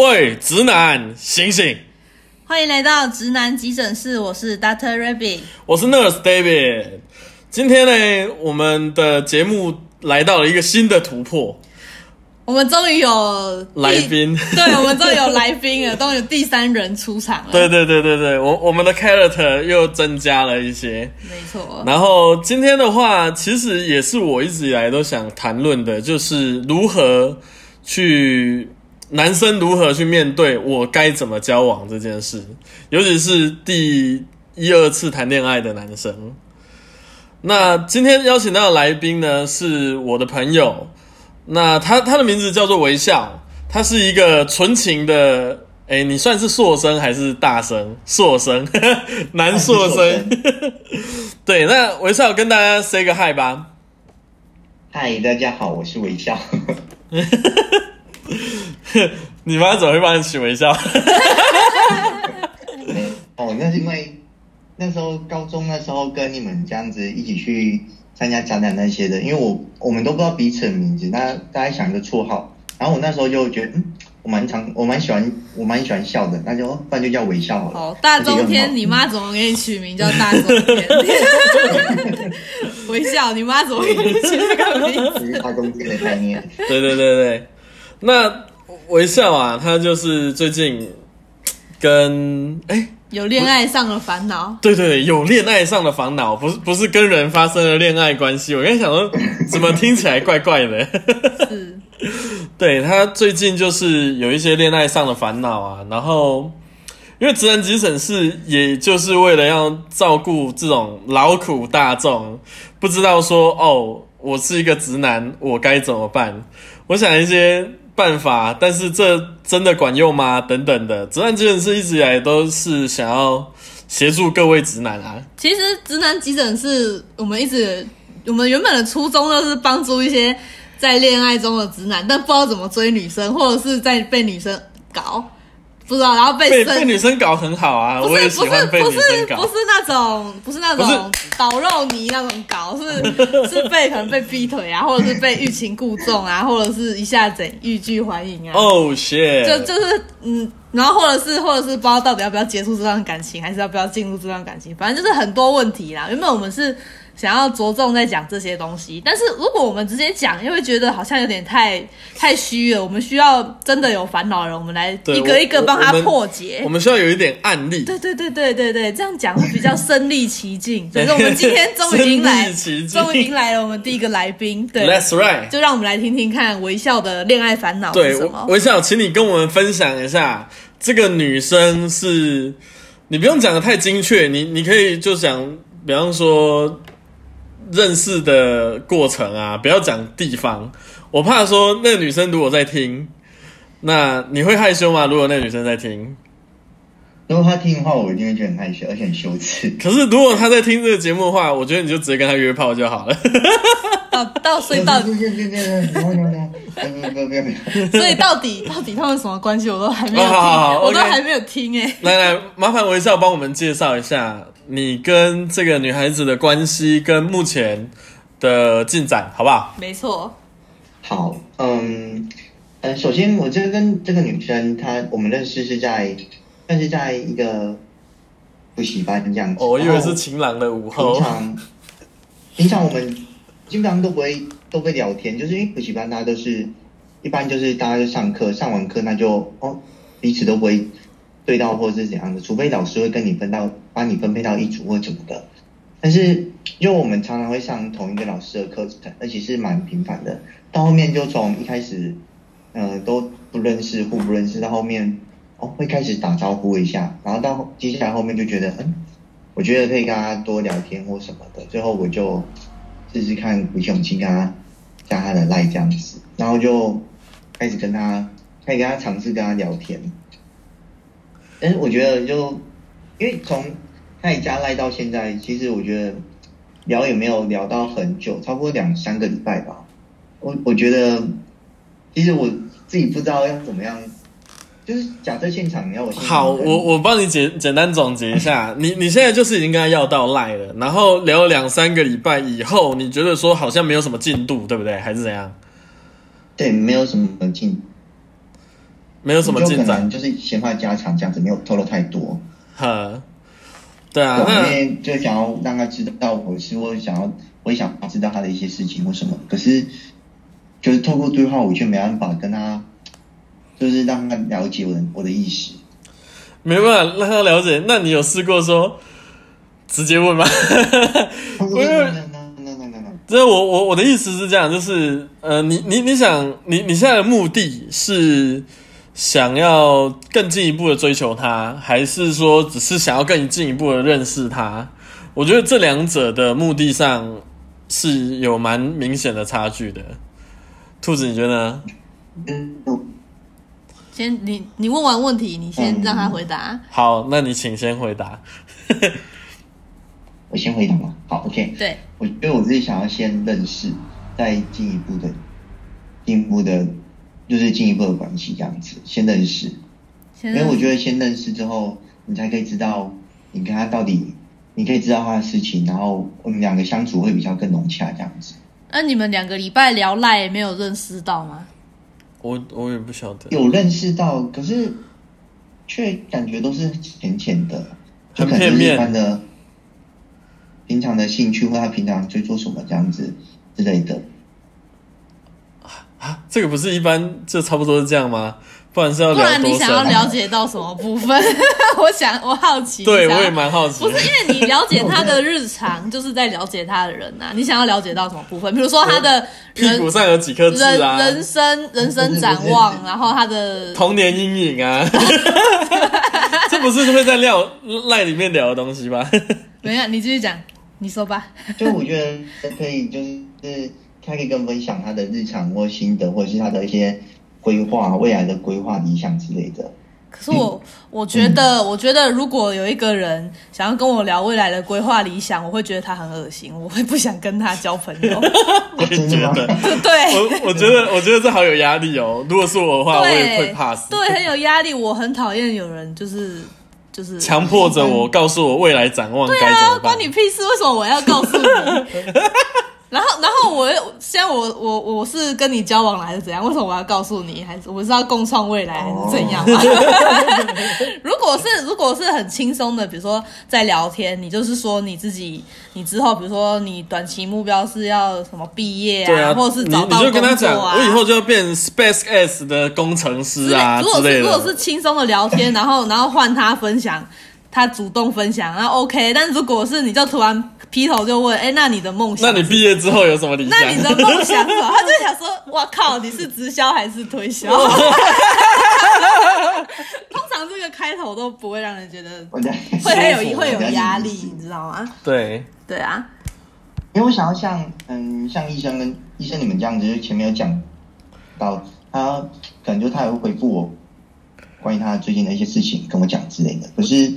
喂，直男，醒醒！欢迎来到直男急诊室，我是 Doctor Rabbit，我是 Nurse David。今天呢，我们的节目来到了一个新的突破，我们终于有第来宾对，我们终于有来宾了，终于有第三人出场了。对对对对对，我我们的 character 又增加了一些。没错。然后今天的话，其实也是我一直以来都想谈论的，就是如何去男生如何去面对我该怎么交往这件事，尤其是第一二次谈恋爱的男生。那今天邀请到的来宾呢，是我的朋友，那他他的名字叫做微笑，他是一个纯情的，哎，你算是硕生还是大生？硕生，男硕生。对，那微笑跟大家 say 个 hi 吧。嗨，大家好，我是微笑。你妈怎么会帮你取微笑？哦，那是因为那时候高中那时候跟你们这样子一起去参加展览那些的，因为我我们都不知道彼此的名字，那大家想一个绰号，然后我那时候就觉得，嗯，我蛮常我蛮喜欢我蛮喜欢笑的，那就不然就叫微笑好了。好，大冬天，你妈怎么给你取名叫大冬天？微笑，你妈怎么给你取这个名字？大冬天的概念。对对对对，那微笑啊，他就是最近跟哎。有恋爱上的烦恼，对对，有恋爱上的烦恼，不是不是跟人发生了恋爱关系。我刚才想说，怎么听起来怪怪的？是，对他最近就是有一些恋爱上的烦恼啊。然后，因为直男急诊室，也就是为了要照顾这种劳苦大众，不知道说哦，我是一个直男，我该怎么办？我想一些。办法，但是这真的管用吗？等等的，直男急诊室一直以来都是想要协助各位直男啊。其实直男急诊室，我们一直我们原本的初衷都是帮助一些在恋爱中的直男，但不知道怎么追女生，或者是在被女生搞。不知道，然后被被女生搞很好啊！我也喜欢被女生搞，不是那种，不是那种捣肉泥那种搞，是 是被可能被劈腿啊，或者是被欲擒故纵啊，或者是一下子欲拒还迎啊。哦，shit！就就是嗯，然后或者是或者是不知道到底要不要结束这段感情，还是要不要进入这段感情，反正就是很多问题啦。原本我们是。想要着重在讲这些东西，但是如果我们直接讲，又会觉得好像有点太太虚了。我们需要真的有烦恼的人，我们来一个一个帮他破解。我们需要有一点案例。对对对对对对，这样讲会比较身临其境。所以说，我们今天终于迎来，终于迎来了我们第一个来宾。对，That's right。就让我们来听听看微笑的恋爱烦恼是什么。微笑，请你跟我们分享一下，这个女生是，你不用讲的太精确，你你可以就讲，比方说。认识的过程啊，不要讲地方，我怕说那个女生如果在听，那你会害羞吗？如果那个女生在听，如果她听的话，我一定会觉得很害羞，而且很羞耻。可是如果她在听这个节目的话，我觉得你就直接跟她约炮就好了。到到 所以到底所以到底到底他们什么关系，我都还没有听，我都还没有听哎。来来，麻烦微笑帮我们介绍一下。你跟这个女孩子的关系跟目前的进展，好不好？没错。好，嗯，呃，首先我这个跟这个女生，她我们认识是在，但是在一个补习班这样子。哦，我以为是晴朗的午后。平常，平常我们基本上都不会都不会聊天，就是因为补习班大家都是一般就是大家就上课，上完课那就哦彼此都不会。对到或是怎样的，除非老师会跟你分到，帮你分配到一组或怎么的。但是，因为我们常常会上同一个老师的课程，而且是蛮频繁的。到后面就从一开始，呃，都不认识，互不认识，到后面哦会开始打招呼一下，然后到接下来后面就觉得，嗯，我觉得可以跟他多聊天或什么的。最后我就试试看鼓起勇气跟他加他的赖这样子，然后就开始跟他，开始跟他尝试跟他聊天。但是我觉得，就因为从开始加赖到现在，其实我觉得聊也没有聊到很久，差不多两三个礼拜吧。我我觉得，其实我自己不知道要怎么样，就是假设现场你要我好，我我帮你简简单总结一下，你你现在就是已经跟他要到赖了，然后聊了两三个礼拜以后，你觉得说好像没有什么进度，对不对？还是怎样？对，没有什么进。没有什么进展能，就是闲话家常这样子，没有透露太多。哈，对啊，对，因那为就想要让他知道我是我想要，我也想知道他的一些事情或什么。可是就是透过对话，我却没办法跟他，就是让他了解我的我的意思。没办法让他了解。那你有试过说直接问吗？那那那那那那这我我我的意思是这样，就是呃，你你你想你你现在的目的是想要更进一步的追求他，还是说只是想要更进一步的认识他？我觉得这两者的目的上是有蛮明显的差距的。兔子，你觉得呢？嗯，先你你问完问题，你先嗯让他回答。好，那你请先回答。我先回答嘛。好，OK。对，我觉得我自己想要先认识，再进一步的、进一步的，就是进一步的关系这样子，先认识。因为我觉得先认识之后，你才可以知道你跟他到底，你可以知道他的事情，然后我们两个相处会比较更融洽这样子。那你们两个礼拜聊赖没有认识到吗？我我也不晓得，有认识到，可是却感觉都是浅浅的，就可能一般的平常的兴趣，或他平常在做什么这样子之类的。啊，这个不是一般就差不多是这样吗？不然是要不聊多然你想要深？了解到什么部分？我想我好奇。对，我也蛮好奇。不是因为你了解他的日常，就是在了解他的人呐、你想要了解到什么部分？比如说他的屁股上有几颗痣人啊？人生人生展望，然后他的童年阴影啊，这不是会在料赖里面聊的东西吧？没有，你继续讲，你说吧。就我觉得可以，就是他可以跟我分享他的日常或心得，或者是他的一些规划、未来的规划、理想之类的。可是我我觉得，我觉得如果有一个人想要跟我聊未来的规划理想，我会觉得他很恶心，我会不想跟他交朋友。我也觉得，对。我我觉得我觉得这好有压力哦。如果是我的话，我也对，会怕死。对，很有压力。我很讨厌有人就是就是强迫着我告诉我未来展望该怎啊，么办关你。屁事！为什么我要告诉你？然后，然后我又现在我我我是跟你交往了还是怎样？为什么我要告诉你？还是我是要共创未来还是怎样吗？如果是如果是很轻松的，比如说在聊天，你就是说你自己，你之后比如说你短期目标是要什么毕业对啊，或者是你你找到就跟他讲，工作啊，我以后就要变 Space X 的工程师啊如果是如果是的。轻松的聊天，然后然后换他分享，他主动分享，那 OK。但如果是你就突然劈头就问，哎，那你的梦想？那你毕业之后有什么理想？那你的梦想是什么？他就想说，哇靠，你是直销还是推销？通常这个开头都不会让人觉得会很有会有压力，你知道吗？对，对啊，因为我想要像嗯像医生跟医生你们这样子，就是前面有讲到他可能就他也会回复我关于他最近的一些事情跟我讲之类的。可是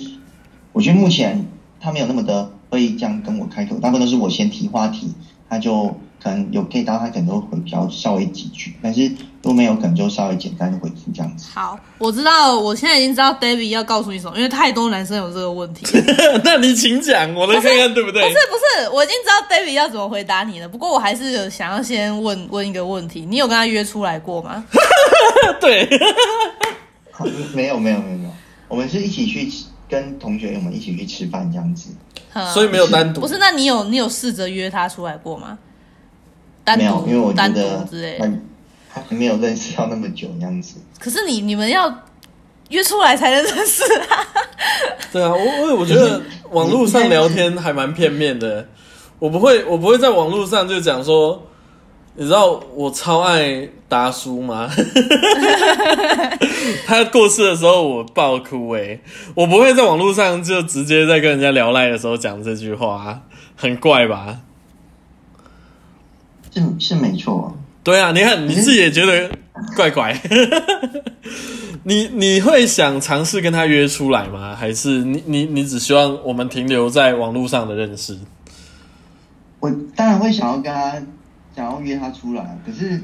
我觉得目前他没有那么的会这样跟我开口，大部分都是我先提话题，他就可能有 get 到，他可能都会比较稍微几句，但是如果没有，可能就稍微简单的回复这样子。好，我知道，我现在已经知道 David 要告诉你什么，因为太多男生有这个问题。那你请讲，我来看看对不对？不是不是，我已经知道 David 要怎么回答你了。不过我还是有想要先问问一个问题：你有跟他约出来过吗？对，好 没有没有没有没有，我们是一起去吃跟同学我们一起去吃饭这样子，嗯 所以没有单独。不是，那你有你有试着约他出来过吗？单没有，因为我单独觉得之类的。他还没有认识到那么久那样子。可是你你们要约出来才能认识啊。对啊，我我我觉得网络上聊天还蛮片面的。我不会，我不会在网络上就讲说，你知道我超爱达叔吗？他过世的时候我爆哭诶、我不会在网络上就直接在跟人家聊赖的时候讲这句话，很怪吧？是是没错，对啊，你看你自己也觉得怪怪。你你会想尝试跟他约出来吗？还是你你你只希望我们停留在网络上的认识？我当然会想要跟他想要约他出来，可是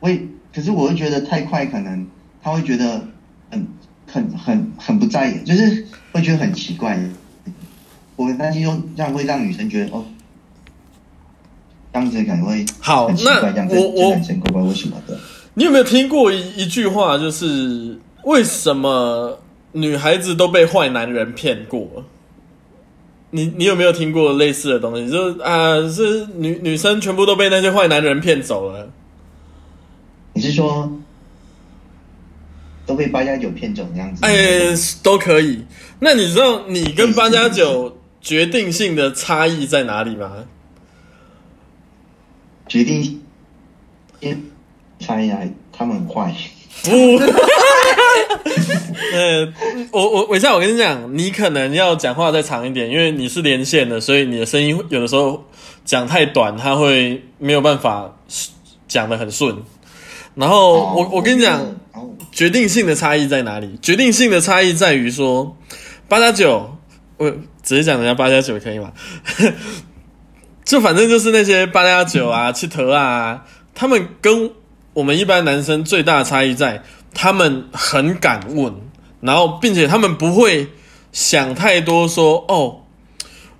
我也可是我会觉得太快，可能他会觉得很很很很不在意，就是会觉得很奇怪。我很担心说这样会让女生觉得哦，这样子可能会好很奇怪，那这样子我我这男生怪怪为什么的？你有没有听过一一句话，就是为什么女孩子都被坏男人骗过？你你有没有听过类似的东西？就是啊，是女女生全部都被那些坏男人骗走了。你是说都被八加九骗走那样子？哎，都可以。那你知道你跟八加九决定性的差异在哪里吗？决定先猜来，他们很坏。不，呃，我我伟笑，我跟你讲，你可能要讲话再长一点，因为你是连线的，所以你的声音有的时候讲太短，他会没有办法讲的很顺。然后我我跟你讲，决定性的差异在哪里？决定性的差异在于说，八加九，我直接讲人家八加九可以吗？就反正就是那些八加九啊、七头啊，他们跟。我们一般男生最大的差异在，他们很敢问，然后并且他们不会想太多，说哦，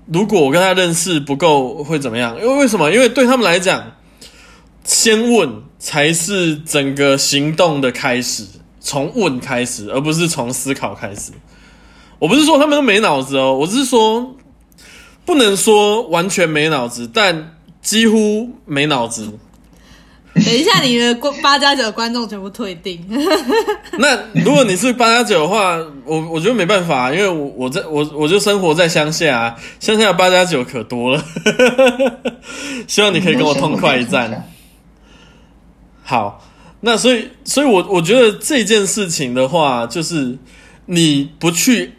如果我跟他认识不够会怎么样？因为为什么？因为对他们来讲，先问才是整个行动的开始，从问开始，而不是从思考开始。我不是说他们都没脑子哦，我是说不能说完全没脑子，但几乎没脑子。等一下，你的八加九观众全部退订。那如果你是八加九的话，我我觉得没办法，因为我我在我我就生活在乡下，乡下八加九可多了。希望你可以跟我痛快一战。好，那所以所以，我我觉得这件事情的话，就是你不去。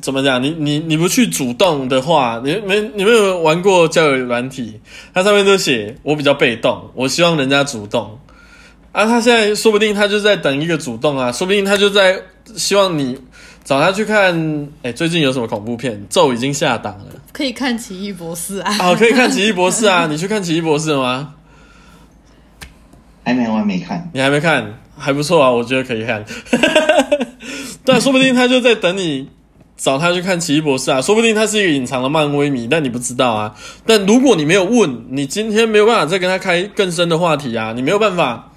怎么讲？你你你不去主动的话，你没你没有玩过交友软体？它上面都写我比较被动，我希望人家主动。啊，他现在说不定他就在等一个主动啊，说不定他就在希望你找他去看。哎，最近有什么恐怖片？咒已经下档了，可以看奇异博士啊。哦，可以看奇异博士啊。你去看奇异博士了吗？还没，我还没看。你还没看？还不错啊，我觉得可以看。但说不定他就在等你。找他去看奇异博士啊，说不定他是一个隐藏的漫威迷，但你不知道啊。但如果你没有问，你今天没有办法再跟他开更深的话题啊，你没有办法，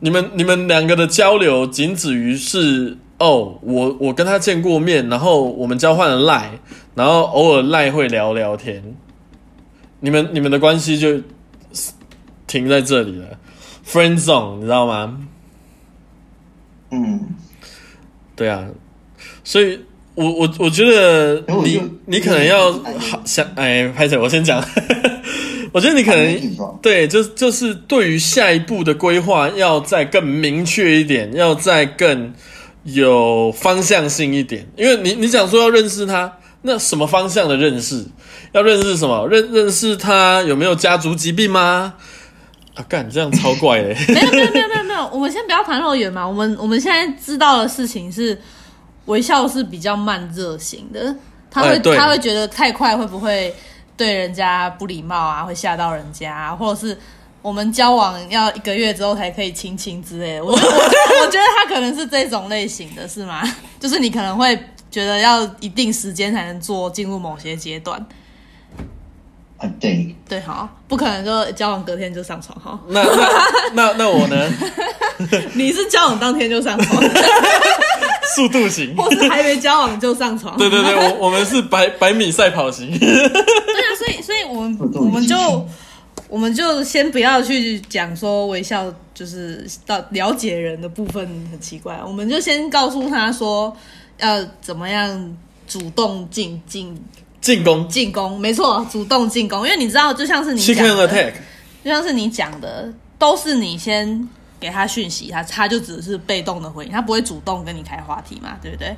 你们你们两个的交流仅止于是哦，我我跟他见过面，然后我们交换了赖，然后偶尔赖会聊聊天，你们你们的关系就停在这里了，friend zone，你知道吗？嗯，对啊，所以。我我我觉得你你可能要好想哎，拍姐我先讲。我觉得你可能对，就就是对于下一步的规划要再更明确一点，要再更有方向性一点。因为你你想说要认识他，那什么方向的认识？要认识什么？认认识他有没有家族疾病吗？啊，干这样超怪嘞！没有没有没有没有没有，我们先不要谈那么远嘛。我们我们现在知道的事情是。微笑是比较慢热型的，他会他会觉得太快会不会对人家不礼貌啊，会吓到人家，或者是我们交往要一个月之后才可以亲亲之类的。我我我觉得他可能是这种类型的，是吗？就是你可能会觉得要一定时间才能做进入某些阶段。啊，对对，好，不可能就交往隔天就上床哈。那那那那我呢？你是交往当天就上床？速度型，或是还没交往就上床？对对对，我我们是百百米赛跑型。对啊，所以所以我们我们就我们就先不要去讲说微笑就是到了解人的部分很奇怪，我们就先告诉他说要怎么样主动进进进攻进攻，没错，主动进攻，因为你知道，就像是你讲的，就像是你讲的，都是你先。给他讯息，他他就只是被动的回应，他不会主动跟你开话题嘛，对不对？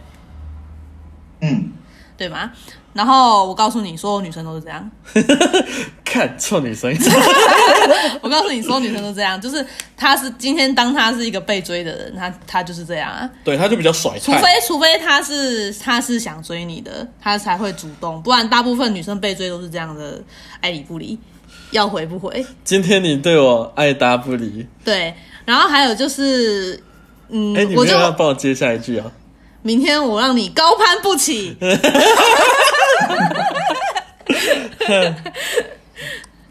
嗯，对吗？然后我告诉你，所有女生都是这样。看臭女生！我告诉你，所有女生都这样，就是她是今天当她是一个被追的人，她她就是这样啊。对，她就比较甩。除非除非她是她是想追你的，她才会主动，不然大部分女生被追都是这样的，爱理不理，要回不回。今天你对我爱答不理。对。然后还有就是，嗯，哎，你就要帮我接下一句啊。明天我让你高攀不起。对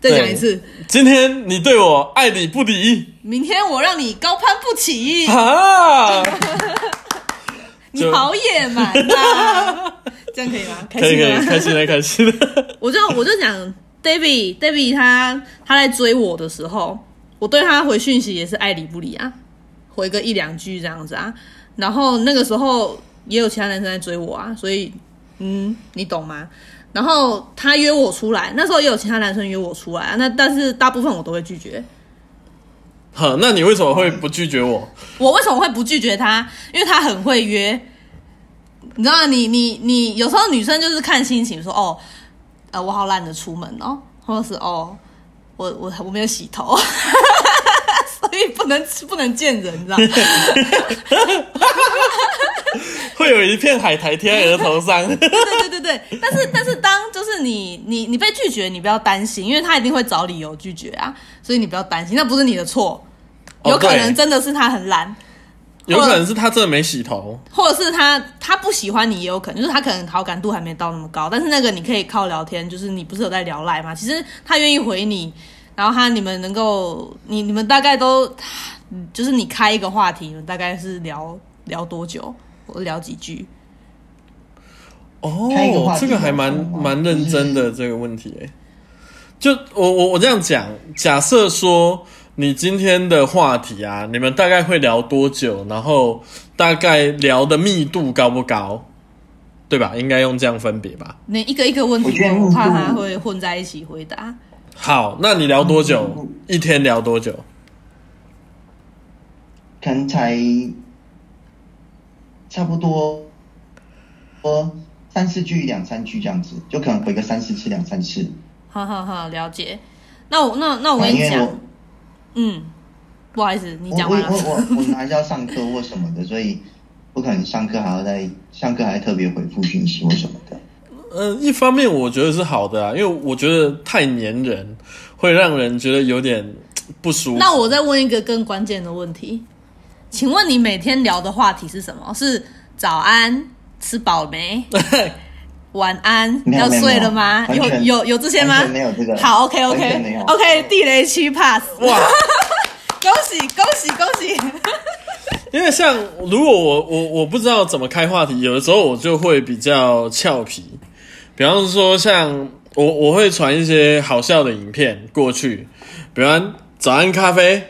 再讲一次，今天你对我爱理不理明天我让你高攀不起，啊，你好野蛮啊！这样可以吗？开可以可以，心吗？开心了开心了。我就我就讲 David David 他他在追我的时候，我对他回讯息也是爱理不理啊，回个一两句这样子啊。然后那个时候也有其他男生在追我啊，所以嗯，你懂吗？然后他约我出来，那时候也有其他男生约我出来啊，那但是大部分我都会拒绝。好，那你为什么会不拒绝我？我为什么会不拒绝他？因为他很会约。你知道吗，你你你有时候女生就是看心情说哦，呃，我好懒得出门哦，或者是哦，我我我没有洗头，所以不能不能见人，你知道吗？会有一片海苔贴在额头上。对对对对，但是但是当就是你你你被拒绝，你不要担心，因为他一定会找理由拒绝啊，所以你不要担心，那不是你的错，哦有可能真的是他很懒。有可能是他真的没洗头，或者是他他不喜欢你，也有可能就是他可能好感度还没到那么高，但是那个你可以靠聊天，就是你不是有在聊赖吗？其实他愿意回你，然后他你们能够你你们大概都嗯就是你开一个话题，你们大概是聊聊多久，或聊几句？哦这个还蛮蛮认真的这个问题诶。就我我我这样讲，假设说你今天的话题啊，你们大概会聊多久？然后大概聊的密度高不高？对吧？应该用这样分别吧。那一个一个问题怕他会混在一起回答。好，那你聊多久？嗯一天聊多久？可能才差不多，呃，三四句两三句这样子，就可能回个三四次两三次。好好好，了解。那我那那我跟你讲嗯，不好意思，你讲完了。我我我们 还是要上课或什么的，所以不可能上课还要再上课还特别回复讯息或什么的。呃，一方面我觉得是好的啊，因为我觉得太黏人会让人觉得有点不舒服。那我再问一个更关键的问题，请问你每天聊的话题是什么？是早安，吃饱没？晚安，要睡了吗？有有有有这些吗完全？没有这个。好，OK OK 有 OK，地雷区 pass，哇，恭喜恭喜恭喜！因为像如果我我我不知道怎么开话题，有的时候我就会比较俏皮，比方说像我我会传一些好笑的影片过去，比方早安咖啡，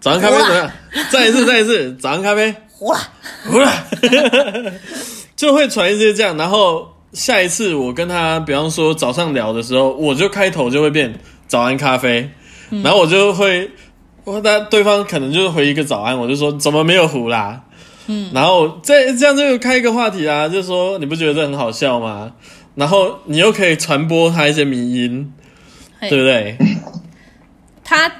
早安咖啡怎么样？再一次再一次，早安咖啡，哇，糊了，就会传一些这样，然后下一次我跟他，比方说早上聊的时候，我就开头就会变早安咖啡，然后我就会，我那对方可能就是回一个早安，我就说怎么没有糊啦，嗯，然后这这样就开一个话题啊，就说你不觉得这很好笑吗？然后你又可以传播他一些迷音，对不对？他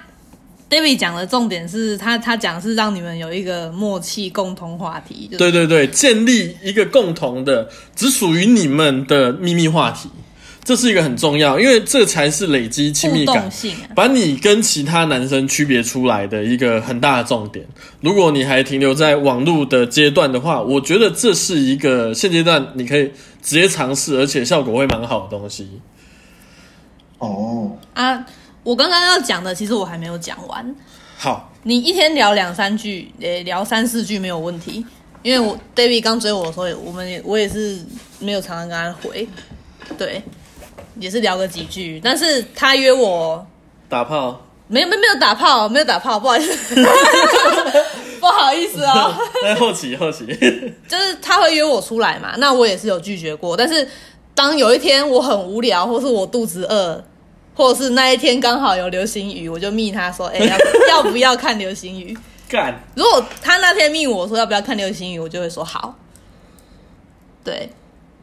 David 讲的重点是他他讲是让你们有一个默契共同话题，就是对对对，建立一个共同的、只属于你们的秘密话题，这是一个很重要，因为这才是累积亲密感。把你跟其他男生区别出来的一个很大的重点。如果你还停留在网络的阶段的话，我觉得这是一个现阶段你可以直接尝试，而且效果会蛮好的东西。哦，啊，我刚刚要讲的，其实我还没有讲完。好，你一天聊两三句，诶、聊三四句没有问题。因为我 David 刚追我的时候，我们也我也是没有常常跟他回，对，也是聊个几句。但是他约我，打炮，没有没有没有打炮，没有打炮，不好意思，不好意思哦。那后期后期，就是他会约我出来嘛，那我也是有拒绝过。但是当有一天我很无聊，或是我肚子饿，或者是那一天刚好有流星雨，我就密他说：“哎、要要不要看流星雨？”干，如果他那天密我说要不要看流星雨，我就会说好。对，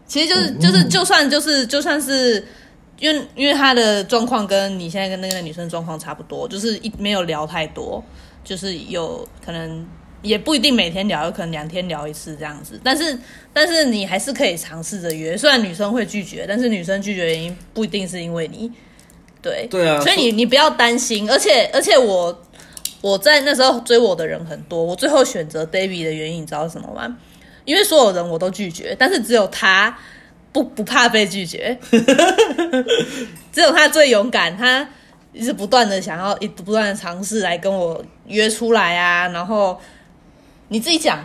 其实就是就是就算就是就算是因为因为他的状况跟你现在跟那个女生状况差不多，就是一没有聊太多，就是有可能也不一定每天聊，有可能两天聊一次这样子。但是但是你还是可以尝试着约，虽然女生会拒绝，但是女生拒绝的原因不一定是因为你。对对啊所以你你不要担心，而且而且我我在那时候追我的人很多，我最后选择 David 的原因你知道是什么吗？因为所有人我都拒绝，但是只有他不不怕被拒绝，只有他最勇敢，他一直不断的想要一不断的尝试来跟我约出来啊，然后你自己讲，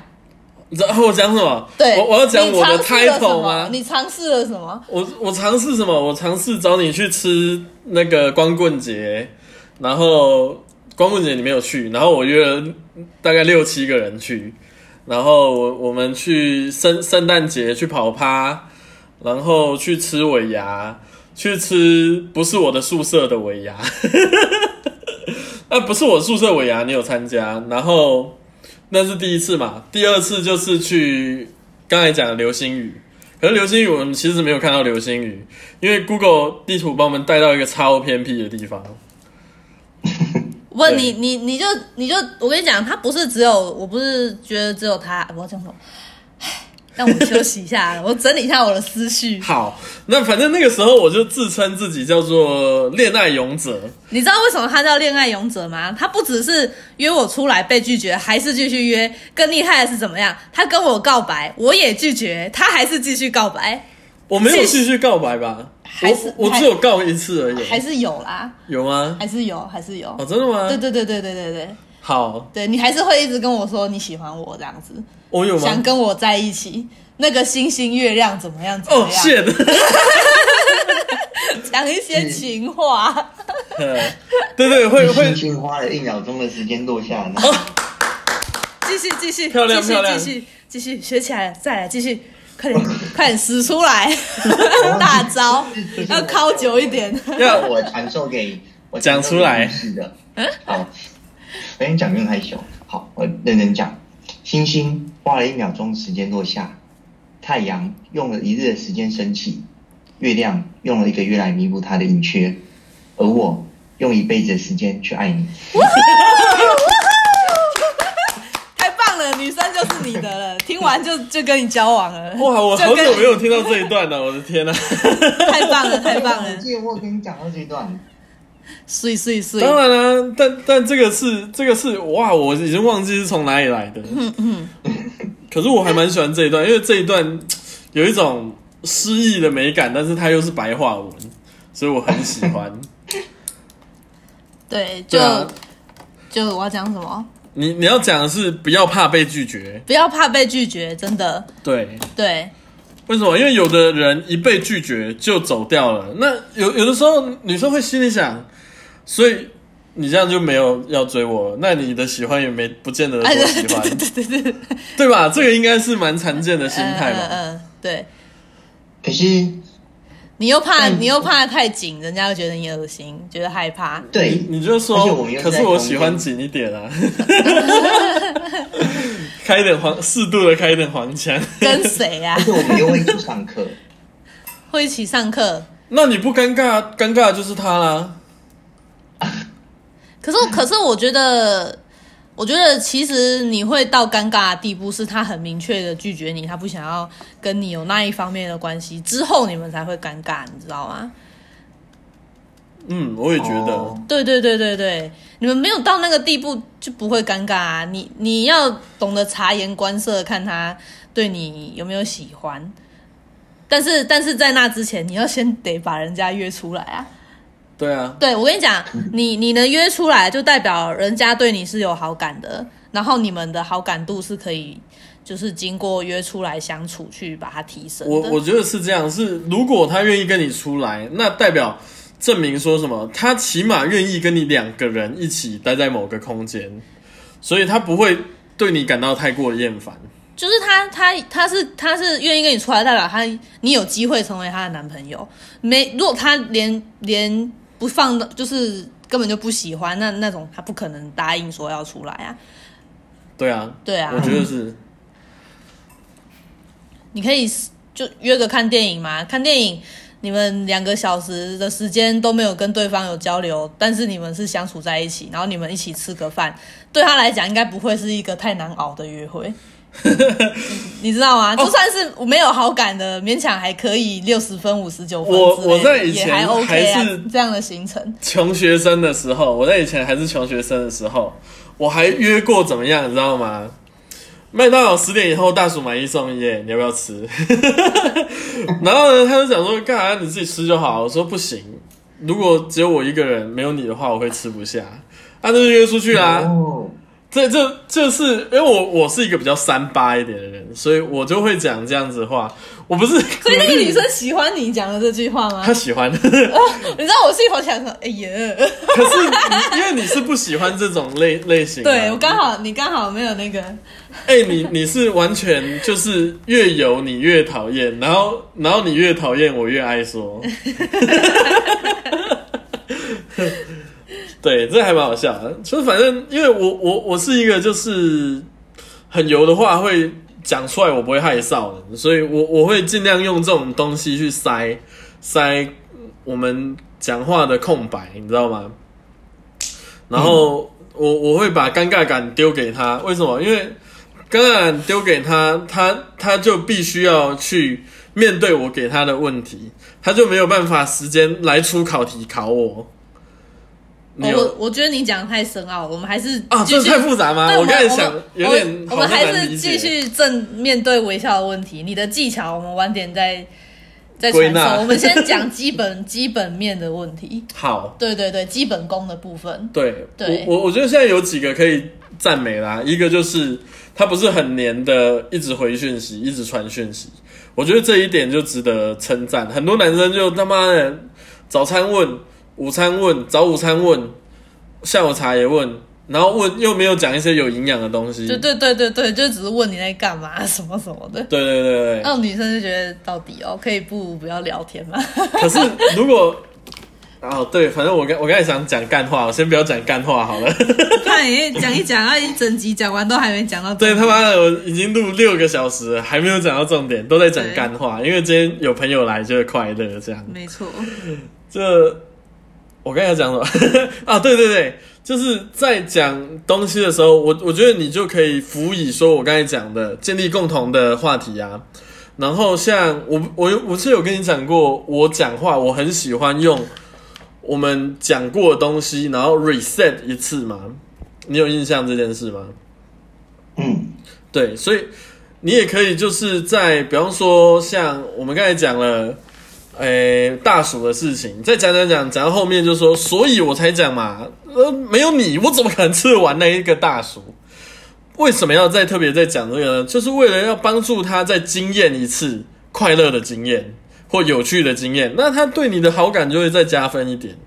然后我讲什么？对，我我要讲我的 title 么吗？你尝试了什么？我我尝试什么？我尝试找你去吃那个光棍节，然后光棍节你没有去，然后我约了大概六七个人去，然后我我们去圣圣诞节去跑趴，然后去吃尾牙，去吃不是我的宿舍的尾牙，啊 不是我宿舍尾牙，你有参加，然后那是第一次嘛，第二次就是去刚才讲的流星雨。可是流星雨我们其实没有看到流星雨，因为 Google 地图把我们带到一个超偏僻的地方。不，你你你就你就我跟你讲，他不是只有，我不是觉得只有他，我要讲什么？唉让我休息一下，我整理一下我的思绪。好，那反正那个时候我就自称自己叫做恋爱勇者，你知道为什么他叫恋爱勇者吗？他不只是约我出来被拒绝，还是继续约。更厉害的是怎么样？他跟我告白，我也拒绝，他还是继续告白，我没有是继续告白吧？还是我我只有告一次而已，还是有啦，有吗？还是有，还是有。哦，真的吗？对对对对对对对好，对，你还是会一直跟我说你喜欢我这样子，我有吗？想跟我在一起。那个星星月亮怎么样？怎哦么样？谢的，讲一些情话。对对，会会星星花了一秒钟的时间落下，然哦后继续继续，漂亮继续漂亮继续继续学起来，再来继续，快点快点使出来，大招 要靠久一点。要我传授给我讲出来是的，好，我跟你讲，用害羞。好，我认真讲。星星花了一秒钟时间落下，太阳用了一日的时间升起，月亮用了一个月来弥补它的盈缺，而我用一辈子的时间去爱你。太棒了，女生就是你的了，听完就就跟你交往了。哇，我好久没有听到这一段了，我的天呐！太棒了，太棒了我，记得我有跟你讲到这一段，碎碎碎。当然啦、但但这个是这个是哇，我已经忘记是从哪里来的。可是我还蛮喜欢这一段，因为这一段 有一种诗意的美感，但是它又是白话文，所以我很喜欢。对，就就我要讲什么？你你要讲的是不要怕被拒绝，不要怕被拒绝，真的。对，对，为什么？因为有的人一被拒绝就走掉了，那有有的时候女生会心里想，所以你这样就没有要追我了，那你的喜欢也没不见得哎，多喜欢，对对对对对，对吧？这个应该是蛮常见的心态吧。嗯嗯嗯，对。可是你又怕，你又怕太紧，人家会觉得你恶心，觉得害怕。对你你就说可是我喜欢天紧一点啊，开一点黄，适度的开一点黄腔。跟谁呀、而且我们又会去上课，会一起上课？那你不尴尬，尴尬的就是他啦。可是，可是我觉得，我觉得其实你会到尴尬的地步，是他很明确的拒绝你，他不想要跟你有那一方面的关系，之后你们才会尴尬，你知道吗？嗯，我也觉得。哦对对对对对，你们没有到那个地步就不会尴尬啊！你你要懂得察言观色，看他对你有没有喜欢。但是但是在那之前，你要先得把人家约出来啊！对啊，对我跟你讲，你你能约出来，就代表人家对你是有好感的，然后你们的好感度是可以，就是经过约出来相处去把它提升。我我觉得是这样，是如果他愿意跟你出来，那代表证明说什么？他起码愿意跟你两个人一起待在某个空间，所以他不会对你感到太过厌烦。就是他他他是他是愿意跟你出来，代表他你有机会成为他的男朋友。没，如果他连连不放的，就是根本就不喜欢，那那种他不可能答应说要出来啊。对啊，对啊我觉得是。你可以就约个看电影嘛，看电影。你们两个小时的时间都没有跟对方有交流，但是你们是相处在一起，然后你们一起吃个饭，对他来讲应该不会是一个太难熬的约会。你知道吗？就算是没有好感的，勉强还可以六十分、五十九分我之类的我在以前也还 OK 啊这样的行程。穷学生的时候，我在以前还是穷学生的时候，我还约过怎么样，你知道吗？麦当劳十点以后大薯买一送一，你要不要吃？然后呢，他就讲说，干啥你自己吃就好。我说不行，如果只有我一个人，没有你的话，我会吃不下。啊，那就约出去啦。哦，这这这是因为我我是一个比较三八一点的人，所以我就会讲这样子的话。我不是，所以那个女生喜欢你讲的这句话吗？她？喜欢，你知道我心里头想说，哎呀，可是因为你是不喜欢这种类类型的，对我刚好你刚好没有那个，哎、你你是完全就是越有你越讨厌，然后然后你越讨厌我越爱说，对，这还蛮好笑的。就反正因为我我我是一个就是很油的话会讲出来，我不会害臊的，所以我我会尽量用这种东西去塞塞我们讲话的空白，你知道吗？然后我我会把尴尬感丢给他，为什么？因为尴尬感丢给他，他他就必须要去面对我给他的问题，他就没有办法时间来出考题考我。你我我觉得你讲的太深奥，我们还是啊？继续这太复杂吗？我刚才想有点我们还是继续正面对微笑的问题。你的技巧，我们晚点再再归纳传授。我们先讲基本 基本面的问题。好。对对对，基本功的部分。对，对我我我觉得现在有几个可以赞美啦，一个就是他不是很黏的，一直回讯息，一直传讯息，我觉得这一点就值得称赞。很多男生就他妈的早餐问，午餐问，早午餐问，下午茶也问，然后问又没有讲一些有营养的东西。对对对对对，就只是问你在干嘛 什么什么的。对对对对那种女生就觉得到底哦，可以不不要聊天吗？可是如果哦对，反正我刚我刚才想讲干话，我先不要讲干话好了。看你讲一讲，然后一整集讲完都还没讲到重对。他妈的，我已经录六个小时了，还没有讲到重点，都在讲干话。因为今天有朋友来，就会快乐这样。没错，这我刚才讲什么 啊？对对对，就是在讲东西的时候，我我觉得你就可以辅以说我刚才讲的，建立共同的话题啊。然后像我我我是有跟你讲过，我讲话我很喜欢用我们讲过的东西，然后 reset 一次嘛。你有印象这件事吗？嗯，对，所以你也可以就是在，比方说像我们刚才讲了，诶、大暑的事情，再讲讲讲讲到后面就说，所以我才讲嘛，呃，没有你，我怎么可能吃得完那一个大鼠？为什么要再特别再讲这个呢？就是为了要帮助他再经验一次快乐的经验或有趣的经验，那他对你的好感就会再加分一点，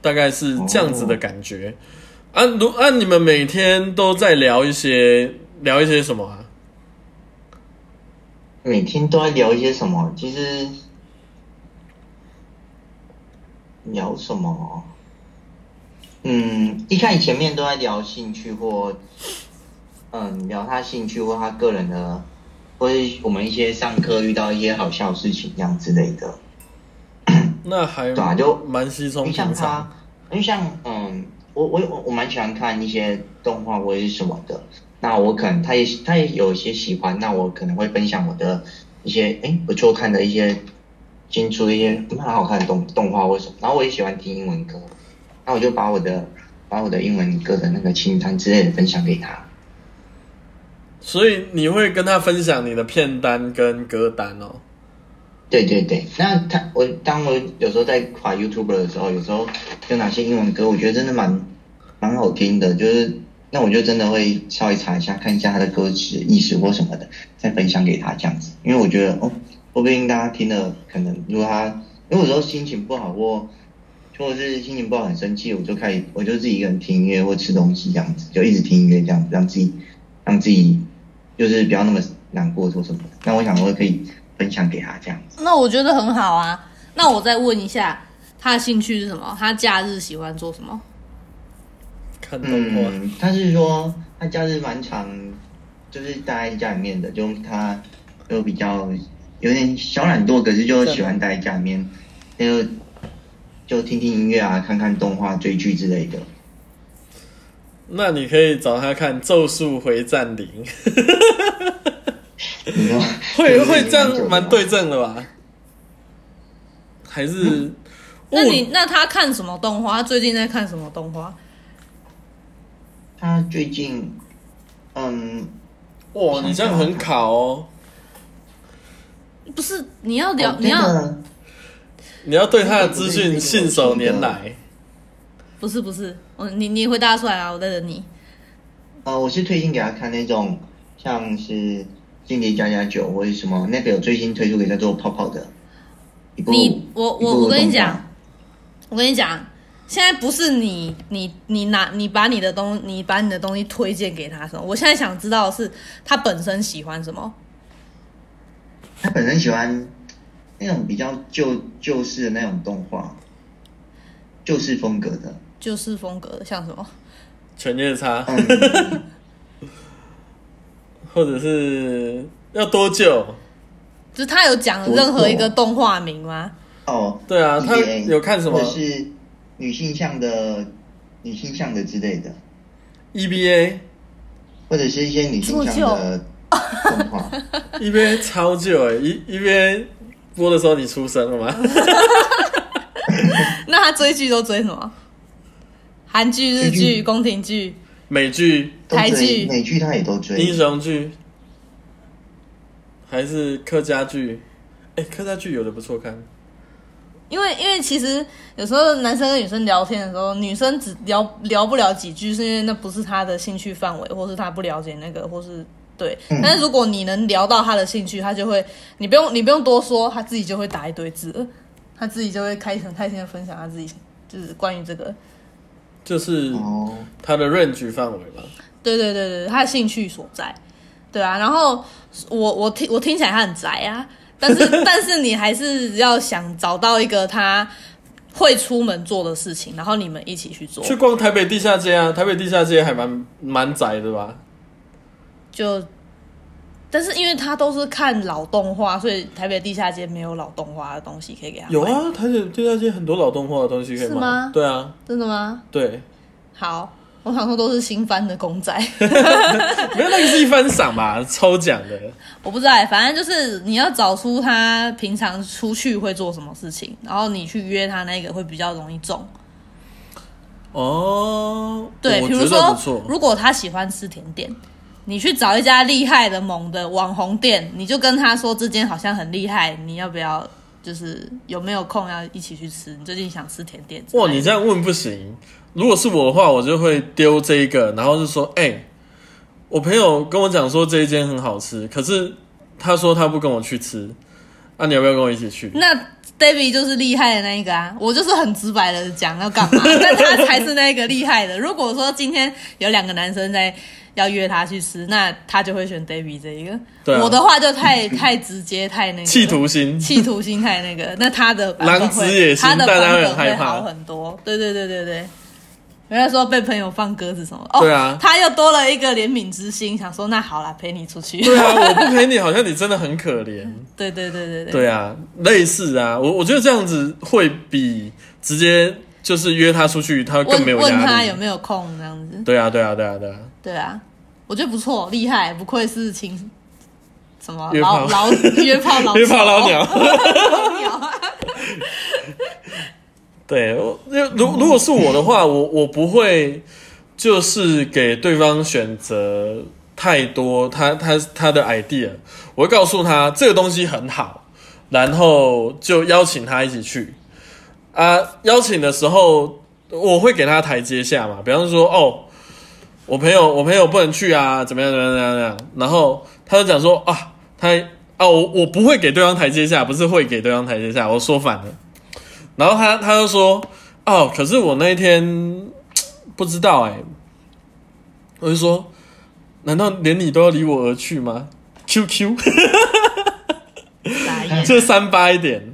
大概是这样子的感觉。啊，如啊，你们每天都在聊一些聊一些什么啊？每天都在聊一些什么？其实聊什么？嗯，一开始前面都在聊兴趣或，嗯，聊他兴趣或他个人的，或是我们一些上课遇到一些好笑的事情这样之类的。那还对啊就蛮稀松你像平常他。，因为像嗯，我我我我蛮喜欢看一些动画或者是什么的。那我可能他也他也有一些喜欢，那我可能会分享我的一些哎不错看的一些新出的一些蛮好看的动动画或什么。然后我也喜欢听英文歌，那我就把我的把我的英文歌的那个清单之类的分享给他。所以你会跟他分享你的片单跟歌单哦。对对对，那他我当我有时候在滑 YouTube 的时候，有时候有哪些英文歌，我觉得真的蛮蛮好听的，就是那我就真的会稍微查一下，看一下他的歌词意思或什么的，再分享给他这样子。因为我觉得哦，说不定大家听了，可能如果他如果有时候心情不好或或者是心情不好很生气，我就开始我就自己一个人听音乐或吃东西这样子，就一直听音乐这样子，让自己让自己就是不要那么难过或什么。那我想我可以分享给他这样子。那我觉得很好啊。那我再问一下，他的兴趣是什么？他假日喜欢做什么？嗯，他是说他假日蛮长，就是待在家里面的，就他就比较有点小懒惰，可是就喜欢待在家里面，就就听听音乐啊，看看动画、追剧之类的。那你可以找他看《咒术回战零》，会就是会这样蛮对症的吧？还是？那你哦那他看什么动画？他最近在看什么动画？他最近嗯，哇，你这样很卡哦，不是你要聊，哦你要你要对他的资讯信手拈来。不是不是，我你你回答出来啊，我在等你。呃，我是推荐给他看那种像是《间谍加加九》或者什么，那个有最新推出给叫做《泡泡》的。你我我我跟你讲，我跟你讲，现在不是你你你拿你把你的东你把你的东西推荐给他什么，我现在想知道的是他本身喜欢什么。他本身喜欢那种比较旧旧式的那种动画，旧式风格的。旧式风格的，像什么？犬夜叉，嗯，或者是要多久？就是他有讲任何一个动画名吗？哦，对啊，他有看什么是女性向的、女性向的之类的，EBA？EBA 或者是一些女性向的动画。E 超旧哎，E EBA 播的时候你出生了吗？那他追剧都追什么？韩剧、日追剧、宫廷剧、美剧、台追剧美剧他也都追。英雄剧，还是客家剧？哎，客家剧有的不错看。因为因为其实有时候男生跟女生聊天的时候，女生只聊聊不了几句，是因为那不是她的兴趣范围，或是她不了解那个，或是对。嗯但是如果你能聊到她的兴趣，她就会，你不用你不用多说，她自己就会打一堆字了，他自己就会开很开心的分享她自己就是关于这个，就是她，的 range 范围嘛。对对对对，她的兴趣所在，对啊。然后我我听我听起来他很宅啊，但是 但是你还是要想找到一个他会出门做的事情，然后你们一起去做。去逛台北地下街啊，台北地下街还蛮蛮窄的吧？就，但是因为他都是看老动画，所以台北地下街没有老动画的东西可以给他。有，啊，台北地下街很多老动画的东西可以买。是吗对啊，真的吗？对，好，我想说都是新翻的公仔，没有那个是一番赏吧，抽奖的。我不知道欸，反正就是你要找出他平常出去会做什么事情，然后你去约他那个会比较容易中。哦，对，比如说，如果他喜欢吃甜点，你去找一家厉害的猛的网红店，你就跟他说这间好像很厉害，你要不要？就是有没有空要一起去吃？你最近想吃甜点？哇，你这样问不行。如果是我的话，我就会丢这一个，然后就说，哎、我朋友跟我讲说这一间很好吃，可是他说他不跟我去吃，啊，你要不要跟我一起去？那 David 就是厉害的那一个啊，我就是很直白的讲要干嘛，但他才是那个厉害的。如果说今天有两个男生在要约他去吃，那他就会选 David 这一个。对啊我的话就太 太直接，太那个企图心，企图心太那个，那他的狼子会野心他的大家会版本会很害怕好很多。对对对对对。人家说被朋友放鸽子什么？哦，对啊他又多了一个怜悯之心，想说那好啦，陪你出去。对啊，我不陪你，好像你真的很可怜。对对对对对。对啊，类似啊，我我觉得这样子会比直接就是约他出去，他更问没有压力。问他有没有空这样子。对啊，对啊，对啊，对啊，对啊，我觉得不错，厉害，不愧是亲什么老老约炮老 约炮老鸟。老鸟。对，如如果是我的话，我我不会就是给对方选择太多他他他的 idea，我会告诉他这个东西很好，然后就邀请他一起去啊。邀请的时候，我会给他台阶下嘛，比方说哦，我朋友我朋友不能去啊，怎么样怎么样怎么样怎么样，然后他就讲说啊，他啊我我不会给对方台阶下，不是会给对方台阶下，我说反了。然后他他就说：“哦，可是我那一天 不知道哎。”我就说：“难道连你都要离我而去吗？”QQ 傻眼。就三八一点。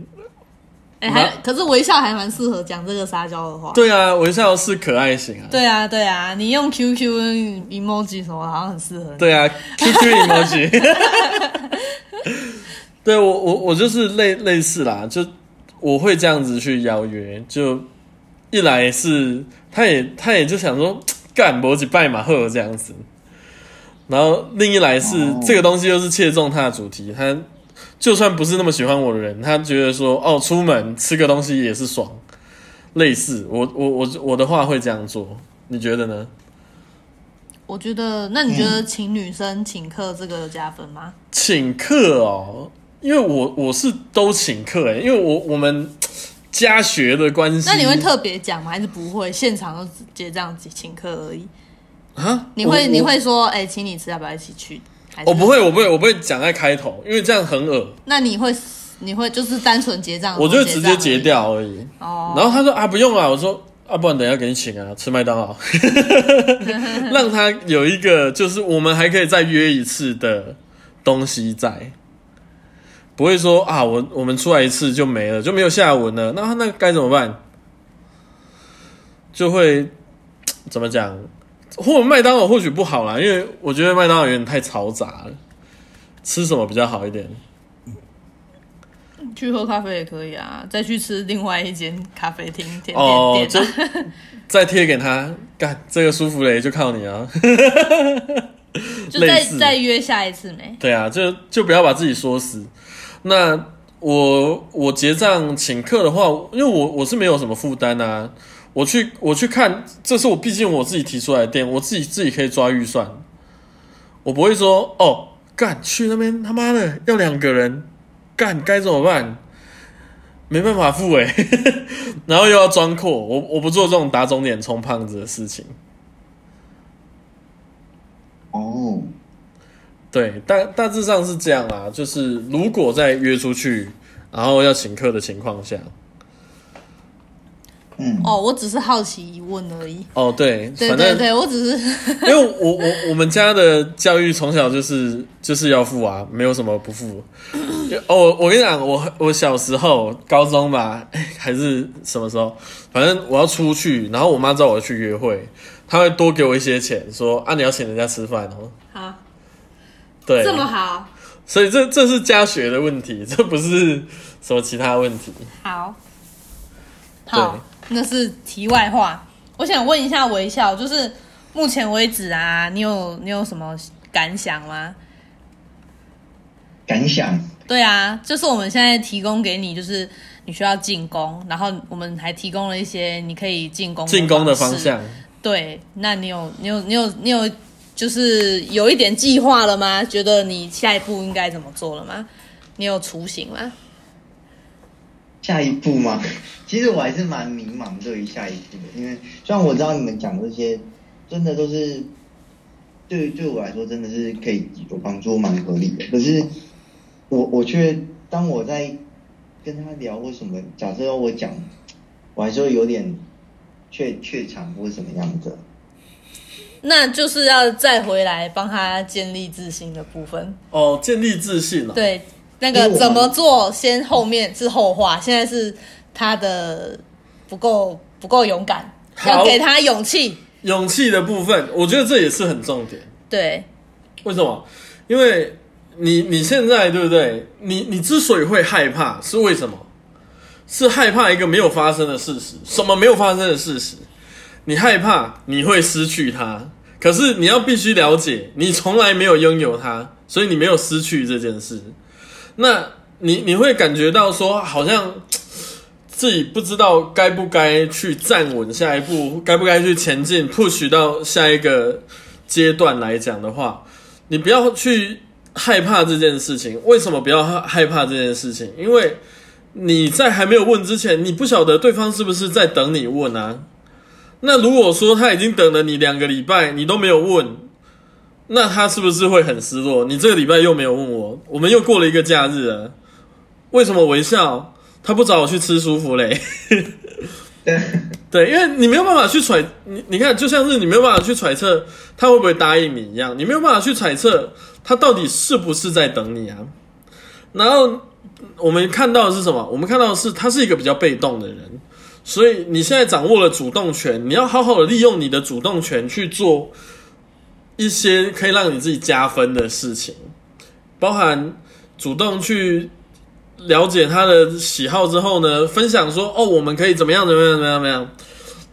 哎、还可是微笑还蛮适合讲这个撒娇的话。对啊，微笑是可爱型啊。对啊，对啊，你用 QQ、emoji 什么，好像很适合你。对啊，QQ emoji。对我我我就是类类似啦，就我会这样子去邀约，就一来是他也他也就想说 干摩几拜马赫这样子，然后另一来是、哦这个东西又是切中他的主题，他就算不是那么喜欢我的人，他觉得说哦出门吃个东西也是爽，类似我我我我的话会这样做，你觉得呢？我觉得，那你觉得请女生请客这个有加分吗？请客哦，因为我我是都请客哎，因为我我们家学的关系。那你会特别讲吗？还是不会？现场就直接这样子请客而已？啊？你会你会说，哎、请你吃，要不要一起去？我不会，我不会，我不会讲在开头，因为这样很恶，那你会你会就是单纯结账？我就直接结结掉而已。哦，然后他说啊，不用啊，我说啊，不然等一下给你请啊，吃麦当劳，让他有一个就是我们还可以再约一次的东西在，不会说啊，我我们出来一次就没了，就没有下文了，那那该怎么办？就会怎么讲？或者麦当劳或许不好啦，因为我觉得麦当劳有点太嘈杂了，吃什么比较好一点？去喝咖啡也可以啊，再去吃另外一间咖啡厅甜哦，点店、啊，再贴给他，干这个舒芙蕾就靠你啊！就再 再约下一次没？对啊，就就不要把自己说死。那我我结账请客的话，因为我我是没有什么负担啊，我去我去看，这是我毕竟我自己提出来的店，我自己自己可以抓预算，我不会说哦干去那边他妈的要两个人干该怎么办？没办法付哎、然后又要装阔，我我不做这种打肿脸充胖子的事情。哦，对，大大致上是这样啦。就是如果在约出去，然后要请客的情况下，嗯，哦，我只是好奇疑问而已。哦，对，对对对，我只是 因为我我我们家的教育从小就是就是要付啊，没有什么不付。哦，我跟你讲，我我小时候高中吧，哎，还是什么时候，反正我要出去，然后我妈知道我要去约会，她会多给我一些钱，说啊你要请人家吃饭哦。好对，这么好，所以这这是家学的问题，这不是什么其他问题。好，好，那是题外话。我想问一下微笑，就是目前为止啊，你有你有什么感想吗？感想，对啊，就是我们现在提供给你，就是你需要进攻，然后我们还提供了一些你可以进攻进攻的方向，对，那你有你有你有你有就是有一点计划了吗？觉得你下一步应该怎么做了吗？你有雏形吗？下一步吗？其实我还是蛮迷茫对于下一步的，因为虽然我知道你们讲这些，真的都是对对我来说真的是可以有帮助，蛮合理的。可是我我却当我在跟他聊或什么，假设要我讲，我还是会有点怯怯场或什么样子。那就是要再回来帮他建立自信的部分。哦，建立自信哦。，对，那个怎么做，先后面是后话，现在是他的不够不够勇敢，好要给他勇气。勇气的部分，我觉得这也是很重点。对，为什么？因为你你现在对不对？你你之所以会害怕，是为什么？是害怕一个没有发生的事实。什么没有发生的事实？你害怕你会失去它，可是你要必须了解，你从来没有拥有它，所以你没有失去这件事。那你你会感觉到说，好像自己不知道该不该去站稳下一步，该不该去前进，push 到下一个阶段来讲的话，你不要去害怕这件事情。为什么不要害怕这件事情？因为你在还没有问之前，你不晓得对方是不是在等你问啊。那如果说他已经等了你两个礼拜，你都没有问，那他是不是会很失落？你这个礼拜又没有问我，我们又过了一个假日了，为什么微笑他不找我去吃舒服嘞？对，对，因为你没有办法去揣，你你看，就像是你没有办法去揣测他会不会答应你一样，你没有办法去揣测他到底是不是在等你啊。然后我们看到的是什么？我们看到的是他是一个比较被动的人，所以你现在掌握了主动权，你要好好的利用你的主动权去做一些可以让你自己加分的事情，包含主动去了解他的喜好之后呢，分享说哦，我们可以怎么样怎么样怎么样怎么样。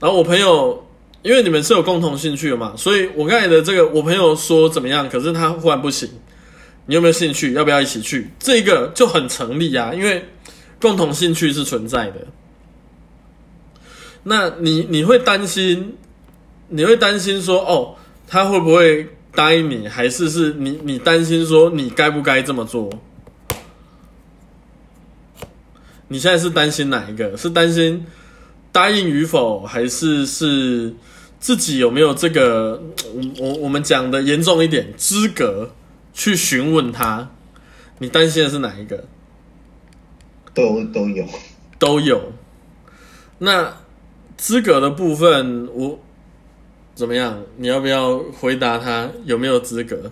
然后我朋友，因为你们是有共同兴趣的嘛，所以我刚才的这个，我朋友说怎么样，可是他忽然不行，你有没有兴趣？要不要一起去？这个就很成立啊，因为共同兴趣是存在的。那你你会担心，你会担心说哦，他会不会答应你，还是是你你担心说你该不该这么做？你现在是担心哪一个？是担心答应与否，还是是自己有没有这个？我我我们讲的严重一点，资格去询问他？你担心的是哪一个？都都有，都有。那资格的部分，我怎么样？你要不要回答他有没有资格？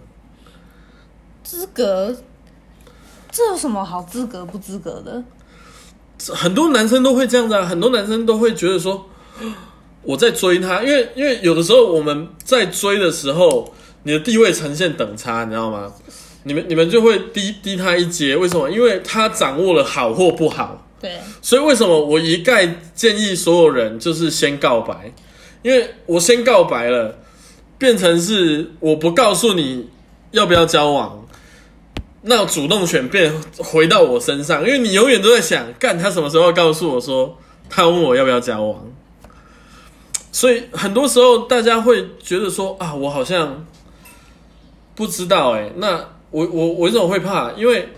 资格，这有什么好资格不资格的？很多男生都会这样子啊，很多男生都会觉得说 我在追他，因为因为有的时候我们在追的时候，你的地位呈现等差，你知道吗？你们你们就会低低他一阶，为什么？因为他掌握了好或不好，对，所以为什么我一概建议所有人就是先告白？因为我先告白了，变成是我不告诉你要不要交往，那主动权变回到我身上，因为你永远都在想，干他什么时候告诉我说他问我要不要交往？所以很多时候大家会觉得说啊，我好像不知道哎、那我我我为什么会怕？因为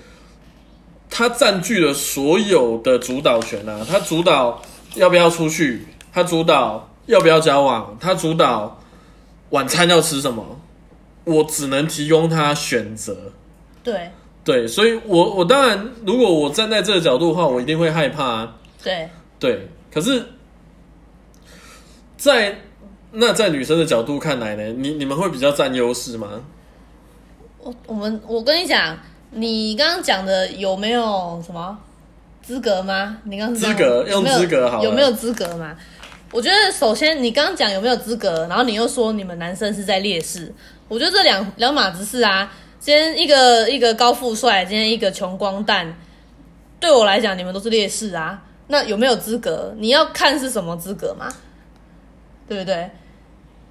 他占据了所有的主导权啊，他主导要不要出去，他主导要不要交往，他主导晚餐要吃什么，我只能提供他选择。对，对，所以我我当然，如果我站在这个角度的话，我一定会害怕、啊。对，对，可是，在那在女生的角度看来呢，你你们会比较占优势吗？我我们我跟你讲，你刚刚讲的有没有什么资格吗？你刚资格有没有用资格好有没有资格吗？我觉得首先你刚刚讲有没有资格，然后你又说你们男生是在劣势，我觉得这两两码子事啊。今天一个一个高富帅，今天一个穷光蛋，对我来讲你们都是劣势啊。那有没有资格？你要看是什么资格嘛，对不对？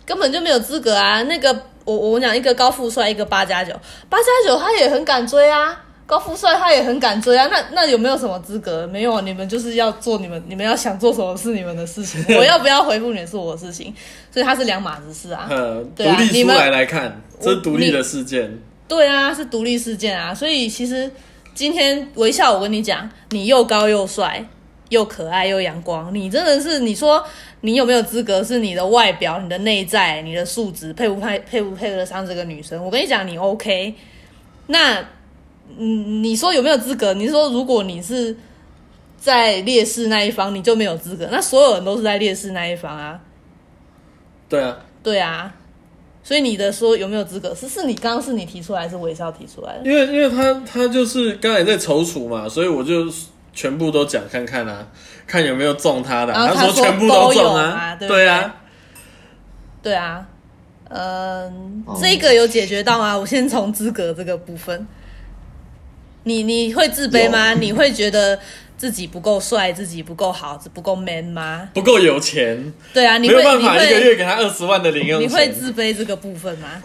根本就没有资格啊！那个我我讲一个高富帅，一个八加九，八加九他也很敢追啊，高富帅他也很敢追啊。那那有没有什么资格？没有，你们就是要做你们你们要想做什么是你们的事情，我要不要回复你是我的事情，所以他是两码子事啊。呃，独对啊立出来来看，这是独立的事件。对啊，是独立事件啊，所以其实今天微笑，我跟你讲，你又高又帅，又可爱又阳光，你真的是你说你有没有资格？是你的外表、你的内在、你的素质配不配配不配得上这个女生？我跟你讲，你 OK。那嗯，你说有没有资格？你说如果你是在劣势那一方，你就没有资格？那所有人都是在劣势那一方啊。对啊，对啊，所以你的说有没有资格？是是你刚刚是你提出来，还是微笑提出来的？因为因为他他就是刚才在踌躇嘛，所以我就全部都讲看看啊，看有没有中他的啊、然后他说说全部都有中啊对不对啊，对啊，嗯、哦这个有解决到吗？我先从资格这个部分，你你会自卑吗？你会觉得自己不够帅，自己不够好，不够 man 吗？不够有钱，对啊，你会没有办法一个月会给他二十万的零用你钱。会自卑这个部分吗？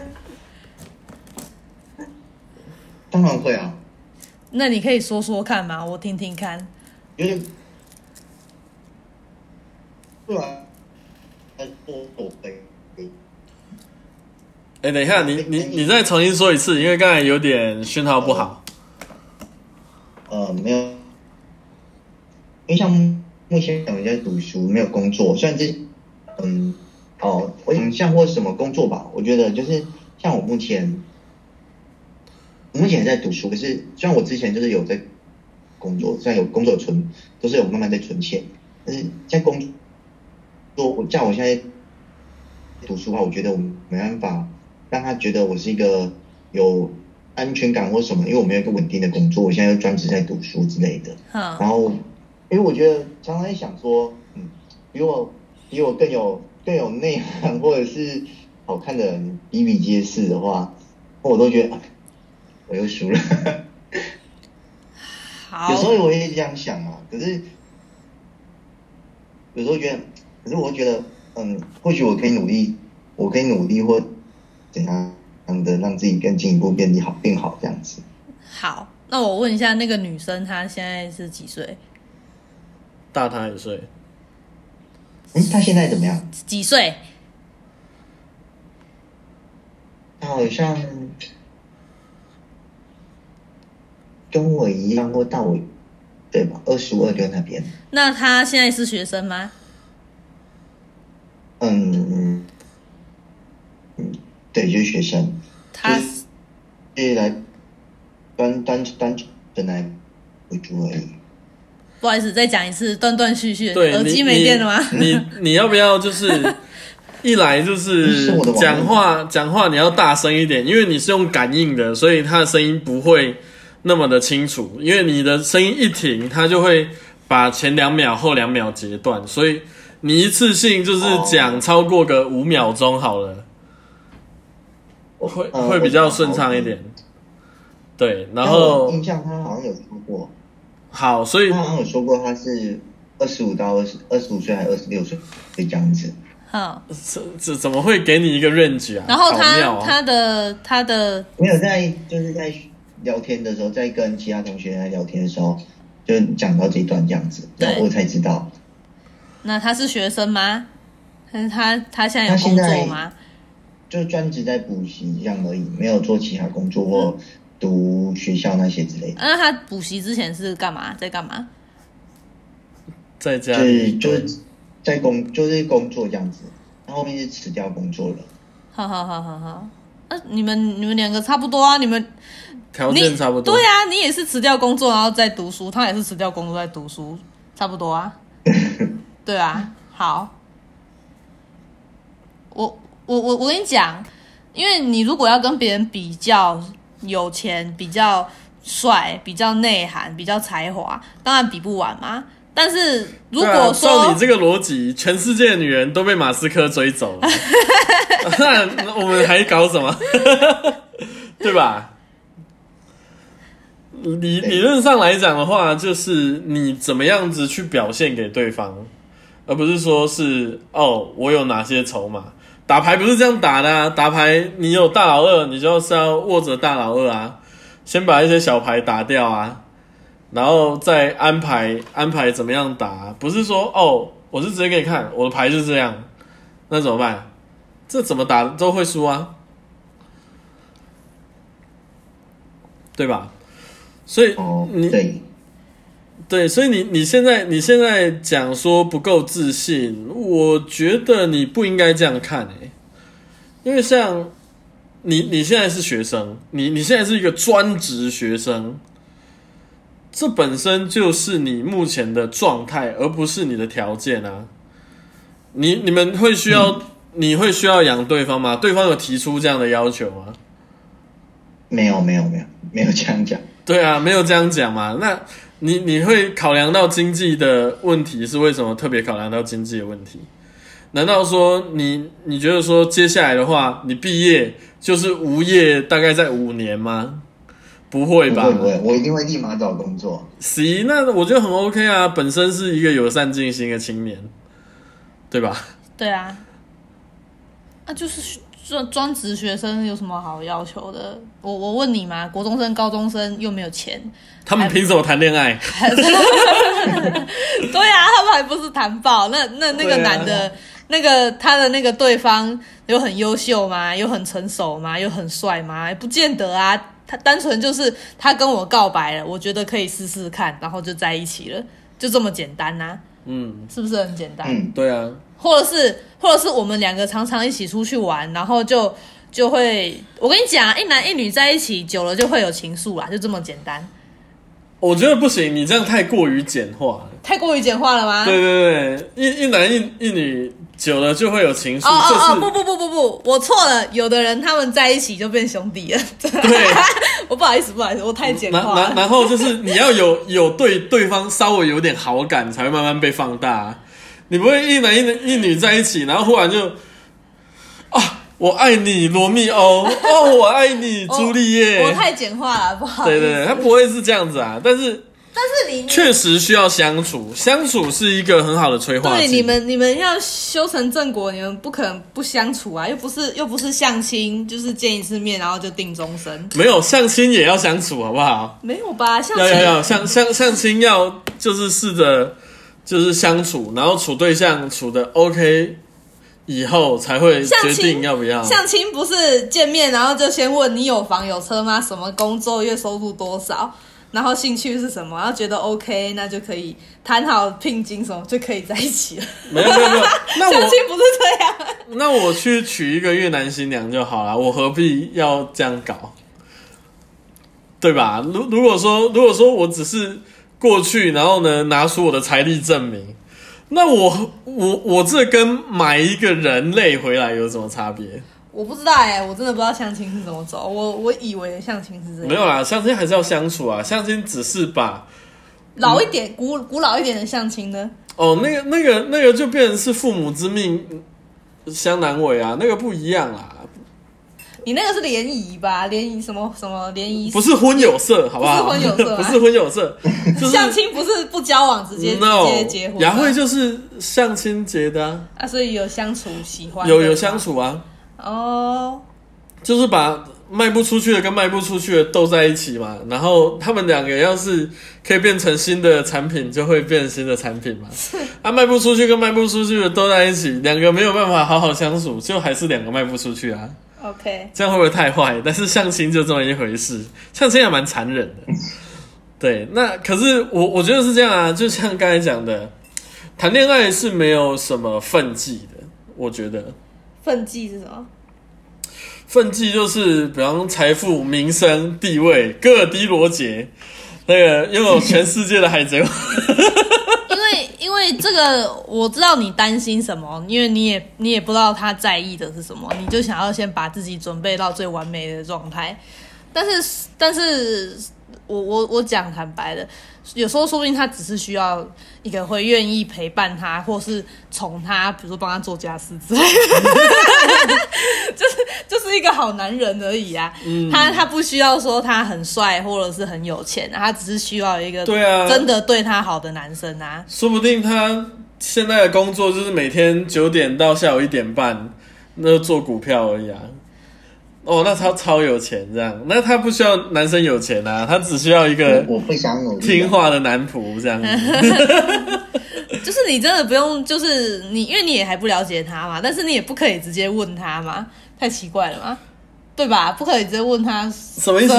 当然会啊，那你可以说说看吗？我听听看。因为不然，呃，我我会，哎、等一下，你你你再重新说一次，因为刚才有点讯号不好。呃，没有，因为像目前我在读书，没有工作，虽然这，嗯，哦，我想像或什么工作吧，我觉得就是像我目前，我目前也在读书，可是虽然我之前就是有在工作，虽然有工作存，都是有慢慢在存钱，但是现在工作，我像我现在读书的话，我觉得我没办法让他觉得我是一个有安全感或什么，因为我没有一个稳定的工作，我现在又专职在读书之类的。然，后，因为我觉得常常在想说，嗯，比我比我更有更有内涵或者是好看的人比比皆是的话，我都觉得、啊我又输了。好有时候我也这样想啊，可是有时候觉得，可是我觉得，嗯，或许我可以努力，我可以努力或怎样的让自己更进一步变好变好这样子。好，那我问一下，那个女生她现在是几岁？大她一岁，嗯，她现在怎么样？几岁？她好像跟我一样，或大我对吧？二十五二六那边，那他现在是学生吗？嗯嗯，对，就是学生，他就是就是来单单单纯来为主而已。不好意思，再讲一次，断断续续。对，耳机你没电了吗？你你你要不要就是 一来就是讲话讲话你要大声一点，因为你是用感应的，所以他的声音不会那么的清楚。因为你的声音一停，它就会把前两秒后两秒截断，所以你一次性就是讲超过个五秒钟好了，会呃会比较顺畅一。点。对，然然后后印象他好像有说过，好，所以他好像有说过他是二十五到二十二十五岁还是二十六岁这样子。好，这这怎么会给你一个 range 啊？然后他他的他的没有在就是在聊天的时候，在跟其他同学在聊天的时候，就讲到这一段这样子，对然后我才知道，那他是学生吗？还是他他现在有工作吗？就专职在补习这样而已，没有做其他工作或读学校那些之类的。那他补习之前是干嘛？在干嘛？就是在家里就是在工就是工作这样子，然后后面是辞掉工作了。好好好好好。那、你们你们两个差不多啊，你们条你件差不多。对啊，你也是辞掉工作然后再读书，他也是辞掉工作在读书，差不多啊。对啊，好。我我我我跟你讲，因为你如果要跟别人比较有钱、比较帅、比较内涵、比较才华，当然比不完嘛。但是如果说、照你这个逻辑，全世界的女人都被马斯克追走了，那我们还搞什么？对吧？理理论上来讲的话，就是你怎么样子去表现给对方，而不是说是哦，我有哪些筹码。打牌不是这样打的、啊，打牌你有大老二，你就是要握着大老二啊，先把一些小牌打掉啊，然后再安排安排怎么样打，不是说哦，我是直接给你看我的牌是这样，那怎么办？这怎么打都会输啊，对吧？所以哦，你对，对，所以你你现在你现在讲说不够自信，我觉得你不应该这样看诶、因为像你你现在是学生，你你现在是一个专职学生，这本身就是你目前的状态，而不是你的条件啊。你你们会需要、你会需要养对方吗？对方有提出这样的要求吗？没有没有没有没有这样讲。对啊，没有这样讲嘛。那你你会考量到经济的问题是为什么？特别考量到经济的问题？难道说你你觉得说接下来的话，你毕业就是无业，大概在五年吗？不会吧？不会不会，我一定会立马找工作。行，那我觉得很 OK 啊，本身是一个有善尽心的青年，对吧？对啊，啊，就是专专职学生有什么好要求的？我我问你嘛，国中生、高中生又没有钱，他们凭什么谈恋爱？对啊，他们还不是谈爆？那那那个男的，那个他的那个对方有很优秀吗？有很成熟吗？有很帅吗？不见得啊。他单纯就是他跟我告白了，我觉得可以试试看，然后就在一起了，就这么简单呐、嗯，是不是很简单？嗯，对啊，或者是或者是我们两个常常一起出去玩，然后就就会，我跟你讲，一男一女在一起久了就会有情愫啦，就这么简单。我觉得不行，你这样太过于简化了。太过于简化了吗？对对对，一一男一一女久了就会有情愫，哦哦哦，不不不不不，我错了。有的人他们在一起就变兄弟了。对。我不好意思，不好意思，我太简化了。然然后就是你要有有对对方稍微有点好感，才会慢慢被放大。你不会一男一女一女在一起，然后忽然就啊，我爱你罗密欧，哦，我爱你 朱丽叶。我太简化了，不好。对对对，他不会是这样子啊，但是但是你确实需要相处，相处是一个很好的催化剂。对你们你们要修成正果，你们不可能不相处啊，又不是又不是相亲，就是见一次面然后就定终身，没有相亲也要相处，好不好？没有吧？相亲要要要，相相相亲要就是试着就是相处，然后处对象处的 OK，以后才会决定要不要。相亲不是见面，然后就先问你有房有车吗？什么工作，月收入多少？然后兴趣是什么？然后觉得 OK，那就可以谈好聘金什么，就可以在一起了。没有没有没有，那 相亲不是这样。那我去娶一个越南新娘就好了，我何必要这样搞？对吧？如如果说如果说我只是过去，然后呢拿出我的财力证明，那我我我这跟买一个人类回来有什么差别？我不知道哎、我真的不知道相亲是怎么走。我我以为相亲是这样，没有啦，相亲还是要相处啊，相亲只是把老一点、古古老一点的相亲呢？哦那个那个那个就变成是父母之命相难违啊，那个不一样啊，你那个是联谊吧？联谊什么什么联谊？不是婚有色，好不好？不是婚有色啊 不是婚有色，就是相亲不是不交往直接、no 直接结婚吗？雅慧就是相亲结的、啊，啊，所以有相处喜欢有有相处啊，哦。就是把卖不出去的跟卖不出去的斗在一起嘛，然后他们两个要是可以变成新的产品，就会变新的产品嘛。啊，卖不出去跟卖不出去的斗在一起，两个没有办法好好相处，就还是两个卖不出去啊。OK，这样会不会太坏？但是相亲就这么一回事，相亲也蛮残忍的。对，那可是我我觉得是这样啊，就像刚才讲的，谈恋爱是没有什么分际的，我觉得。分际是什么？分际就是，比方财富、名声、地位，戈尔迪罗杰，那个拥有全世界的海贼王。所以这个我知道你担心什么，因为你也你也不知道他在意的是什么，你就想要先把自己准备到最完美的状态。但是但是我我我讲坦白的，有时候说不定他只是需要一个会愿意陪伴他，或是宠他，比如说帮他做家事之类的，就是就是一个好男人而已啊。他他不需要说他很帅或者是很有钱、啊，他只是需要一个对啊真的对他好的男生啊。说不定他现在的工作就是每天九点到下午一点半，那就做股票而已啊。哦，那他超有钱这样，那他不需要男生有钱啊，他只需要一个我不想努力啊。听话的男仆这样子。就是你真的不用，就是你，因为你也还不了解他嘛，但是你也不可以直接问他嘛，太奇怪了嘛，对吧？不可以直接问他什么意思？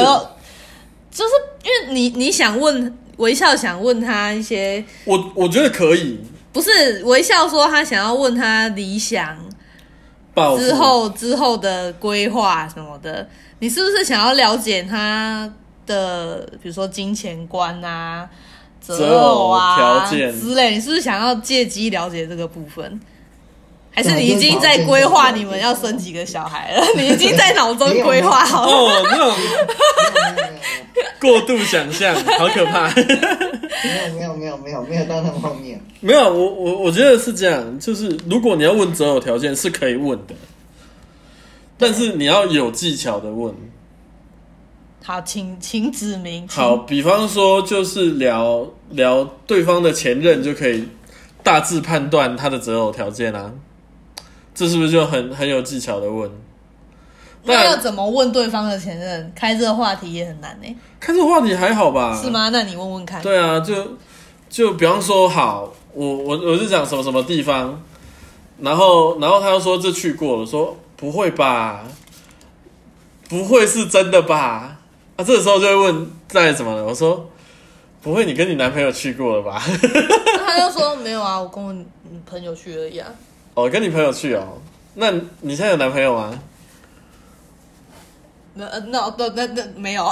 就是因为你你想问微笑想问他一些，我我觉得可以不是微笑说他想要问他理想之后之后的规划什么的，你是不是想要了解他的，比如说金钱观啊、择偶啊之类？你是不是想要借机了解这个部分？还是你已经在规划你们要生几个小孩了？你已经在脑中规划好了？哦，那种过度想象，好可怕。没有没有没有没有没有到那方面。没有，我我我觉得是这样，就是如果你要问择偶条件是可以问的，但是你要有技巧的问。好，请请指明。好，比方说就是聊聊对方的前任，就可以大致判断他的择偶条件啊。这是不是就很很有技巧的问？那要怎么问对方的前任？开这个话题也很难呢、开这个话题还好吧？是？吗？那你问问看。对啊，就就比方说，好，我我我是讲什么什么地方，然后然后他又说这去过了，说不会吧，不会是真的吧？啊，这个时候就会问在怎么了？我说不会，你跟你男朋友去过了吧？那 他就说没有啊，我跟我女朋友去而已啊。哦，跟你朋友去哦，那你现在有男朋友吗？那呃那那那那没有，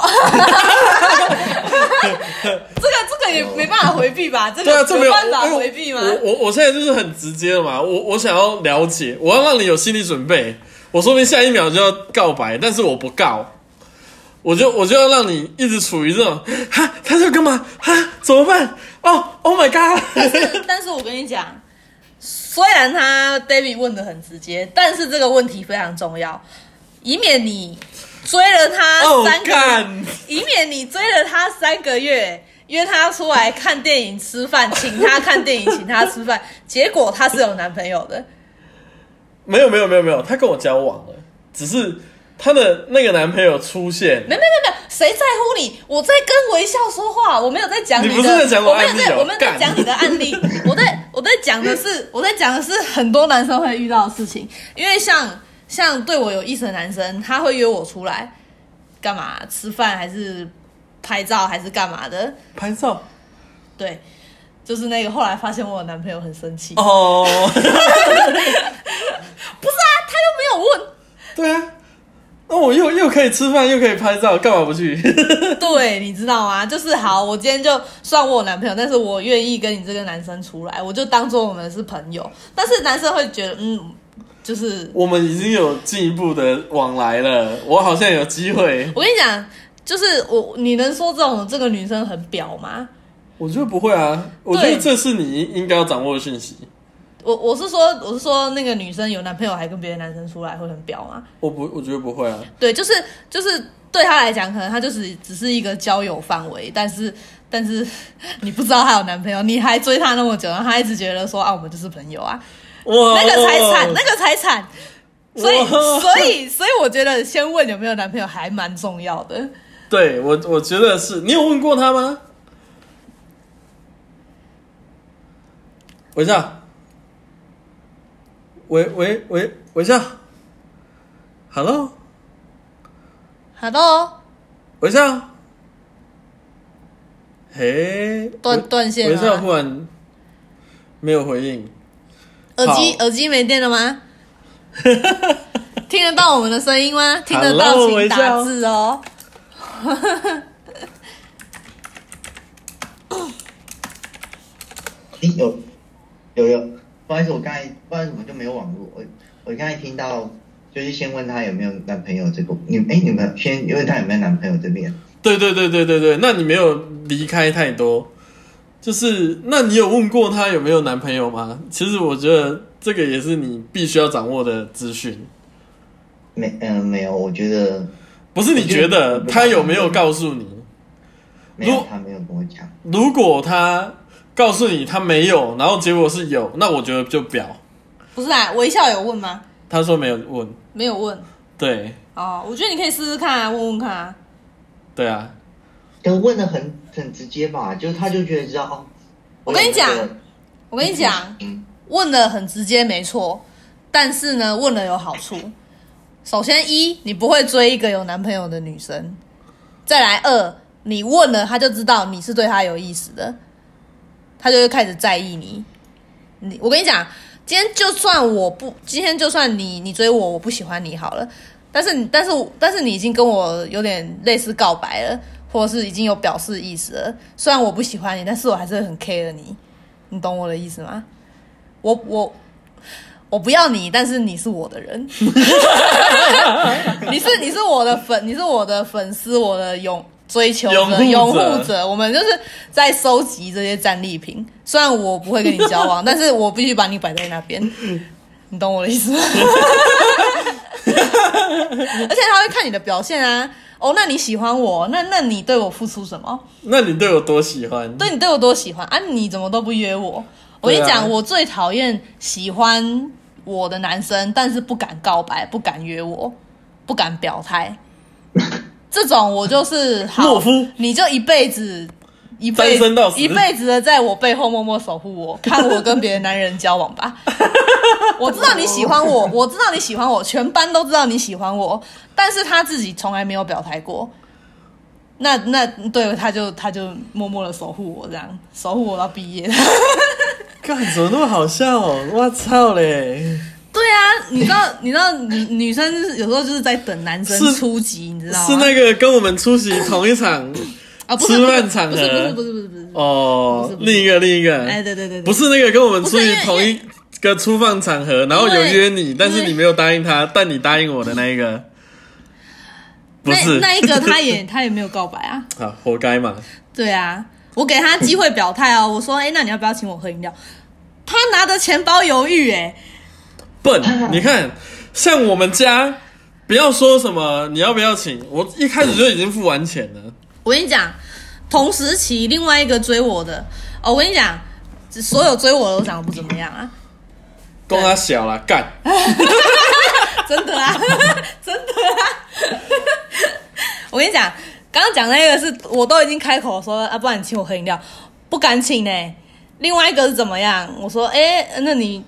这个这个也没办法回避吧？这个啊，这没有有办法回避吗？我我我现在就是很直接的嘛，我我想要了解，我要让你有心理准备。我说不定下一秒就要告白，但是我不告，我就我就要让你一直处于这种哈，他在干嘛？哈，怎么办？哦，Oh my god！但是但是我跟你讲，虽然他 David 问的很直接，但是这个问题非常重要，以免你追了他哦三以免你追了他三个月，约他出来看电影、吃饭，请他看电影，请他吃饭，结果他是有男朋友的。没有没有没有没有，他跟我交往了，只是她的那个男朋友出现，没没没没，谁在乎你？我在跟微笑说话，我没有在讲的。你不是在讲我我没有在，案例哦我没有在讲你的案例。我在我在讲的是，我在讲的是很多男生会遇到的事情。因为像像对我有意思的男生，他会约我出来干嘛？吃饭还是拍照还是干嘛的？拍照对，就是那个后来发现我有男朋友很生气。哦，不是啊，他又没有问。对啊，那我又又可以吃饭又可以拍照，干嘛不去？对，你知道吗？就是好，我今天就算我有男朋友，但是我愿意跟你这个男生出来，我就当做我们是朋友。但是男生会觉得，嗯，就是我们已经有进一步的往来了，我好像有机会。我跟你讲，就是我，你能说这种这个女生很婊吗？我觉得不会啊，我觉得这是你应该要掌握的讯息。我我是说，我是说那个女生有男朋友还跟别的男生出来会很婊吗？我不，我觉得不会啊。对，就是就是对她来讲，可能她就是只是一个交友范围，但是但是你不知道她有男朋友，你还追她那么久，然后她一直觉得说啊，我们就是朋友啊。哇，那个才惨，那个才惨。所以，所以，所以，我觉得先问有没有男朋友还蛮重要的。对我，我觉得是你有问过他吗？微笑，喂喂喂，微笑，Hello，Hello，微笑，嘿，断断线微笑？忽然没有回应，耳机耳机没电了吗？听得到我们的声音吗？听得到请打字哦。诶有有有，不好意思，我刚才不知道怎么就没有网络。我我刚才听到，就是先问他有没有男朋友这个，你哎、你们先问他有没有男朋友这边。对对对对对对，那你没有离开太多，就是那你有问过她有没有男朋友吗？其实我觉得这个也是你必须要掌握的资讯，没嗯、没有，我觉得不是你觉得我觉得她有没有告诉你？没有如，他没有跟我讲。如果她告诉你他没有，然后结果是有，那我觉得就表。不是啊，微笑有问吗？他说没有问，没有问。对哦，我觉得你可以试试看啊，问问看啊。对啊，就问的很很直接吧，就他就觉得知道哦。我跟你讲我跟你讲，嗯，问的很直接，没错。但是呢，问了有好处。首先一，你不会追一个有男朋友的女生；再来二，你问了，他就知道你是对他有意思的，他就会开始在意你。你，我跟你讲，今天就算我不，今天就算你你追我，我不喜欢你好了。但是你，但是但是你已经跟我有点类似告白了，或者是已经有表示意思了。虽然我不喜欢你，但是我还是很 care 你，你懂我的意思吗？我我我不要你，但是你是我的人，你是你是我的粉，你是我的粉丝，我的拥追求者、拥护者者。我们就是在收集这些战利品。虽然我不会跟你交往，但是我必须把你摆在那边。你懂我的意思吗？而且他会看你的表现啊。哦，那你喜欢我，那那你对我付出什么？那你对我多喜欢？对你对我多喜欢啊？你怎么都不约我？我跟你讲，我最讨厌喜欢我的男生，但是不敢告白，不敢约我，不敢表态，这种我就是好懦夫，你就一辈子。一辈子到一辈子的在我背后默默守护我，看我跟别的男人交往吧。我知道你喜欢我，我知道你喜欢我，全班都知道你喜欢我，但是他自己从来没有表态过。那那对，他就他就默默的守护我，这样守护我到毕业。干怎么那么好笑、哦？我操嘞！对啊，你知道你知道女女生有时候就是在等男生是出击，你知道吗？是那个跟我们出席同一场 啊，吃饭场合不是不是不是不是不是，哦另一个另一个，哎，对对对对，不是那个跟我们出席同一个出放场合，然后有约你，但是你没有答应他，但你答应我的那一个，不那是那一个 他也他也没有告白啊。啊，活该嘛！对啊，我给他机会表态哦，我说，哎，那你要不要请我喝饮料？他拿着钱包犹豫，哎，笨，你看，像我们家，不要说什么你要不要请，我一开始就已经付完钱了。我跟你讲，同时期另外一个追我的，哦，我跟你讲，所有追我的都长得不怎么样啊，供他小了，干，真的啊，真的啊！我跟你讲，刚刚讲那个是我都已经开口说啊，不然你请我喝饮料，不敢请呢、另外一个是怎么样？我说，哎、那你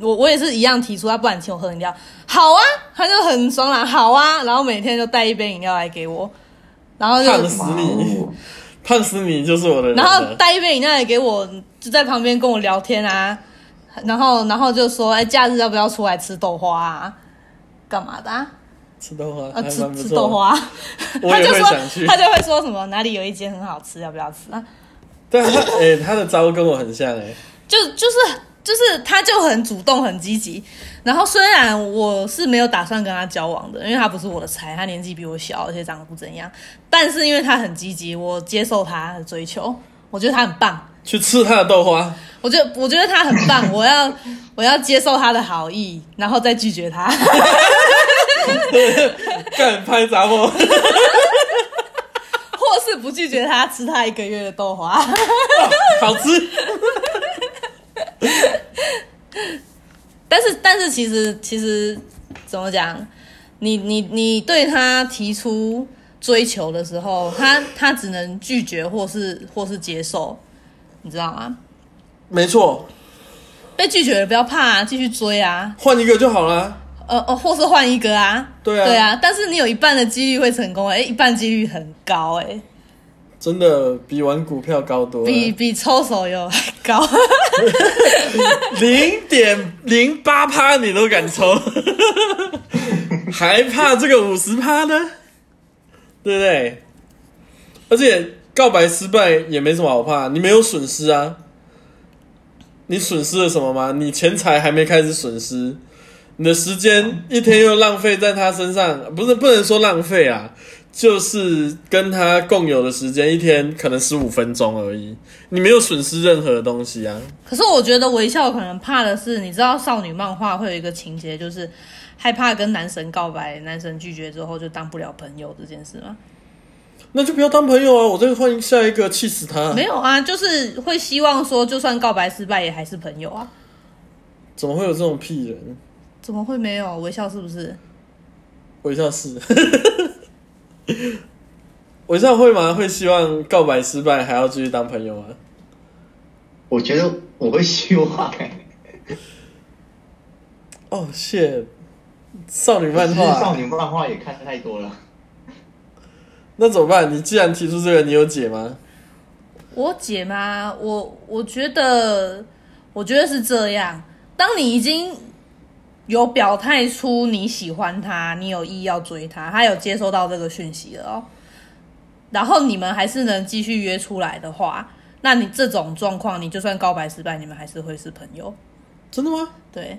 我我也是一样提出，他不然你请我喝饮料，好啊，他就很爽朗，好啊，然后每天就带一杯饮料来给我，然后就胖死你，胖死你就是我的人。然后带一杯饮料来给我，就在旁边跟我聊天啊，然后然后就说，哎、假日要不要出来吃豆花啊？干嘛的啊？吃豆花啊，吃吃豆，花，他就说他就会说什么哪里有一间很好吃，要不要吃啊？对啊，他哎、他的招跟我很像哎、就就是就是他就很主动很积极，然后虽然我是没有打算跟他交往的，因为他不是我的菜，他年纪比我小，而且长得不怎样，但是因为他很积极，我接受他的追求，我觉得他很棒。去吃他的豆花，我觉得我觉得他很棒，我要我要接受他的好意，然后再拒绝他。干拍杂货，或是不拒绝他吃他一个月的豆花。好吃。但是但是其实其实怎么讲，你你你对他提出追求的时候，他他只能拒绝或是或是接受，你知道吗？没错，被拒绝了不要怕啊，继续追啊，换一个就好了。呃哦，或是换一个啊，对啊。对啊，但是你有一半的几率会成功，哎，一半几率很高，哎，真的比玩股票高多了，比比抽手游还 高。零点零八趴你都敢抽，还怕这个五十趴呢？对不对？而且告白失败也没什么好怕，你没有损失啊。你损失了什么吗？你钱财还没开始损失，你的时间一天又浪费在他身上，不是不能说浪费啊，就是跟他共有的时间一天可能十五分钟而已，你没有损失任何东西啊。可是我觉得微笑可能怕的是，你知道少女漫画会有一个情节，就是害怕跟男神告白，男神拒绝之后就当不了朋友这件事吗？那就不要当朋友啊！我再换下一个，气死他！没有啊，就是会希望说，就算告白失败也还是朋友啊。怎么会有这种屁人？怎么会没有微笑？是不是？微笑是，微笑会吗？会希望告白失败还要继续当朋友吗？我觉得我会希望、欸，哦，谢少女漫画少，女漫画也看太多了。那怎么办？你既然提出这个，你有解吗？我解吗？我我觉得，我觉得是这样。当你已经有表态出你喜欢他，你有意要追他，他有接收到这个讯息了哦。然后你们还是能继续约出来的话，那你这种状况，你就算告白失败，你们还是会是朋友。真的吗？对，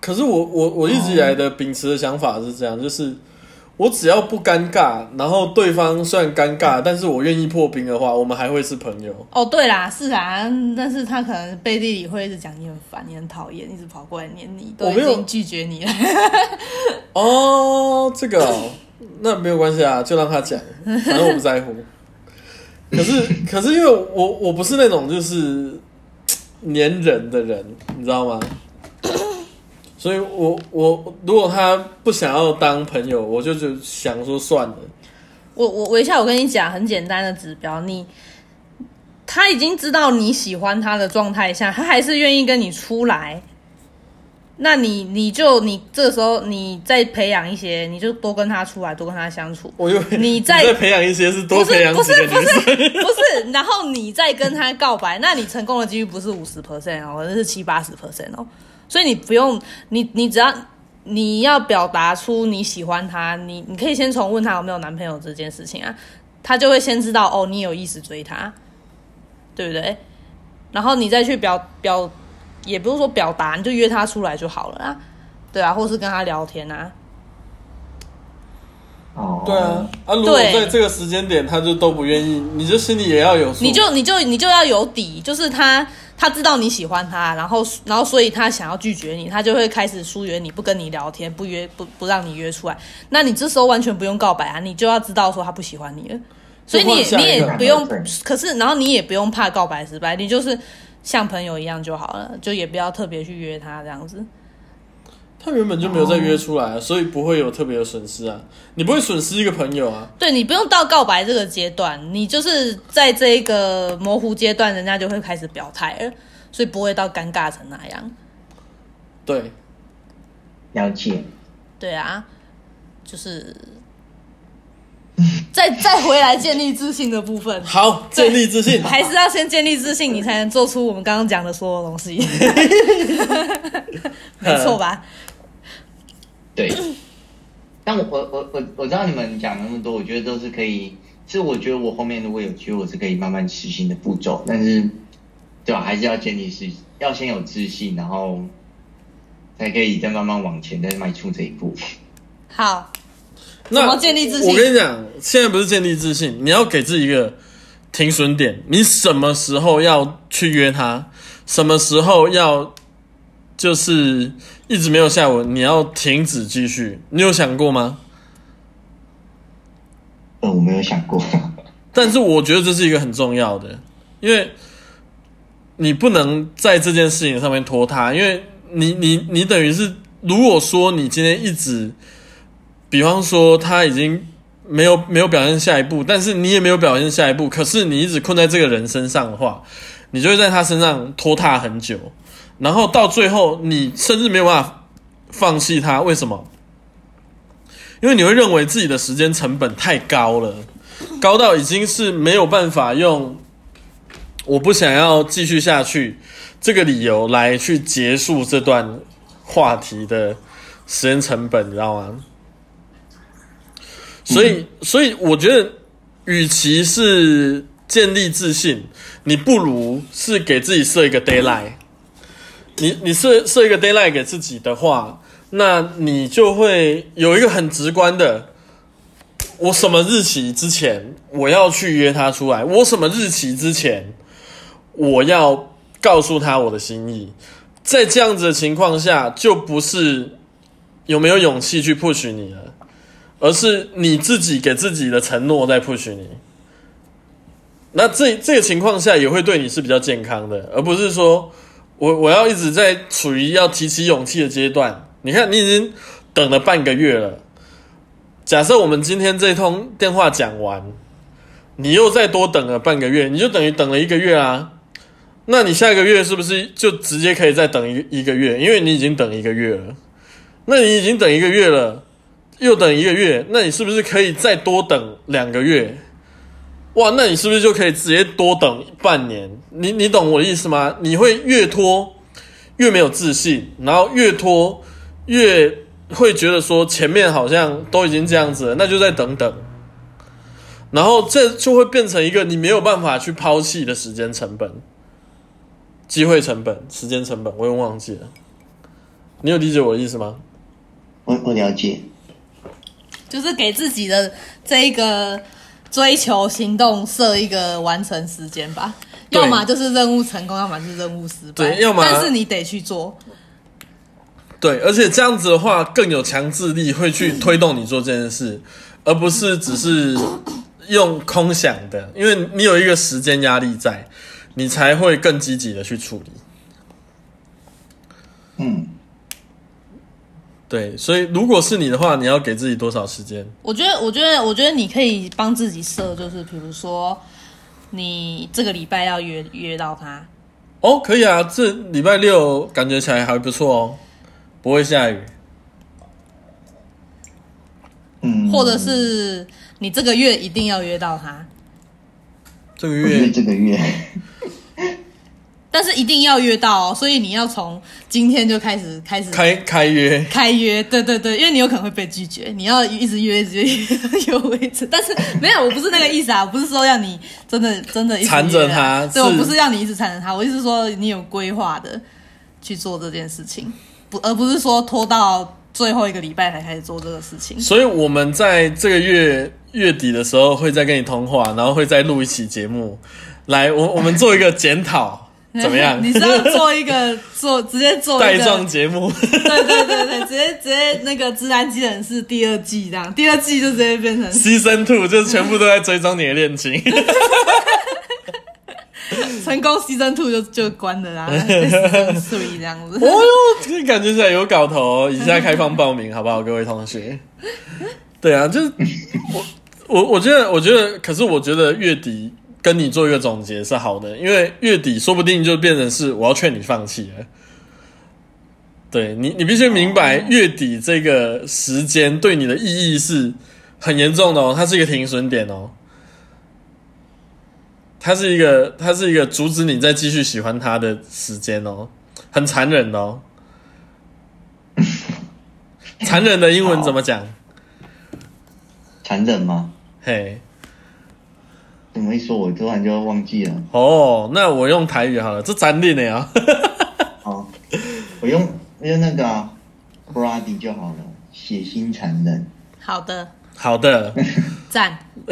可是我我我一直以来的秉持的想法是这样，就是我只要不尴尬，然后对方虽然尴尬，但是我愿意破冰的话，我们还会是朋友。哦，对啦，是啊，但是他可能背地里会一直讲你很烦，你很讨厌，一直跑过来黏你，都已我没有经拒绝你了。哦，这个、哦、那没有关系啊，就让他讲，反正我不在乎。可是，可是因为我我不是那种就是 黏人的人，你知道吗？所以我我如果他不想要当朋友，我就就想说算了。我我微笑，我跟你讲，很简单的指标，你他已经知道你喜欢他的状态下，他还是愿意跟你出来，那你你就你这时候你再培养一些，你就多跟他出来，多跟他相处。我又你再培养一些是多不是培养几个不是不是。不是，然后你再跟他告白，那你成功的几率不是五十 percent 哦，而是七八十 percent 哦。所以你不用，你你只要你要表达出你喜欢他，你你可以先从问他有没有男朋友这件事情啊，他就会先知道哦，你有意思追他，对不对？然后你再去表表，也不是说表达，你就约他出来就好了啊，对啊，或是跟他聊天啊，哦，对啊，啊，如果在这个时间点他就都不愿意，你就心里也要有数。你就你就你就要有底，就是他他知道你喜欢他，然后然后所以他想要拒绝你，他就会开始疏远你，不跟你聊天，不约不不让你约出来。那你这时候完全不用告白啊，你就要知道说他不喜欢你了，所以你你也不用，可是然后你也不用怕告白失败，你就是像朋友一样就好了，就也不要特别去约他这样子。他原本就没有再约出来啊，所以不会有特别的损失啊。你不会损失一个朋友啊。对你不用到告白这个阶段，你就是在这一个模糊阶段，人家就会开始表态了，所以不会到尴尬成那样。对，了解。对啊，就是 再再回来建立自信的部分。好，建立自信。还是要先建立自信，你才能做出我们刚刚讲的所有东西，没错吧？对，但我我我我我知道你们讲那么多，我觉得都是可以。是我觉得我后面如果有机会，我是可以慢慢实行的步骤。但是，对吧？还是要建立是，要先有自信，然后才可以再慢慢往前，再迈出这一步。好，那怎么建立自信我跟你讲，现在不是建立自信，你要给自己一个停损点，你什么时候要去约他，什么时候要就是一直没有下文，你要停止继续，你有想过吗？呃，我没有想过。但是我觉得这是一个很重要的，因为你不能在这件事情上面拖沓，因为你你你等于是，如果说你今天一直，比方说他已经没有没有表现下一步，但是你也没有表现下一步，可是你一直困在这个人身上的话，你就会在他身上拖沓很久，然后到最后你甚至没有办法放弃它，为什么？因为你会认为自己的时间成本太高了，高到已经是没有办法用我不想要继续下去这个理由来去结束这段话题的时间成本，你知道吗？所以，所以我觉得，与其是建立自信，你不如是给自己设一个 d a y l i g h t 你你设设一个 d a y l i g h t 给自己的话，那你就会有一个很直观的，我什么日期之前我要去约他出来，我什么日期之前我要告诉他我的心意，在这样子的情况下，就不是有没有勇气去 push 你了，而是你自己给自己的承诺在 push 你。那这这个情况下也会对你是比较健康的，而不是说我我要一直在处于要提起勇气的阶段。你看，你已经等了半个月了。假设我们今天这通电话讲完，你又再多等了半个月，你就等于等了一个月啊。那你下个月是不是就直接可以再等一一个月？因为你已经等一个月了。那你已经等一个月了，又等一个月，那你是不是可以再多等两个月？哇，那你是不是就可以直接多等半年？你你懂我的意思吗？你会越拖越没有自信，然后越拖越会觉得说前面好像都已经这样子了，那就再等等。然后这就会变成一个你没有办法去抛弃的时间成本、机会成本、时间成本，我又忘记了。你有理解我的意思吗？我我了解。就是给自己的这一个追求行动设一个完成时间吧，要么就是任务成功，要么就是任务失败。对要么但是你得去做。对，而且这样子的话更有强制力，会去推动你做这件事，而不是只是用空想的，因为你有一个时间压力在，你才会更积极的去处理。嗯，对，所以如果是你的话，你要给自己多少时间？我觉得，我觉得，我觉得你可以帮自己设，就是比如说，你这个礼拜要约约到他，哦，可以啊，这礼拜六感觉起来还不错哦，不会下雨。嗯，或者是你这个月一定要约到他，这个月这个月，但是一定要约到哦，所以你要从今天就开始开始开开约，开约，对对对，因为你有可能会被拒绝，你要一直约，一直约，有为止。但是没有，我不是那个意思啊，我不是说要你真的真的一直缠着他对我不是要你一直缠着他，我意思是说你有规划的去做这件事情，不，而不是说拖到最后一个礼拜才开始做这个事情。所以我们在这个月月底的时候会再跟你通话，然后会再录一期节目，来，我我们做一个检讨，怎么样？你是要做一个 做直接做带状节目，对对对对，直接直接那个《自然机人》是第二季这样，第二季就直接变成 Season Two 就是全部都在追踪你的恋情。成功 season two 就就关了啦，season three 这样子。哦哟，这感觉起来有搞头、哦，以下开放报名，好不好，各位同学？对啊，就是我我我觉得，我觉得，可是我觉得月底跟你做一个总结是好的，因为月底说不定就变成是我要劝你放弃了。对你，你必须明白月底这个时间对你的意义是很严重的哦，它是一个停损点哦，它是一个，它是一个阻止你再继续喜欢他的时间哦，很残忍哦。残忍的英文怎么讲？残忍吗？嘿，这么一说，我突然就忘记了。哦，那我用台语好了，这残忍的呀。好，我用用那个、啊、Brady 就好了，血腥残忍。好的，好的，赞。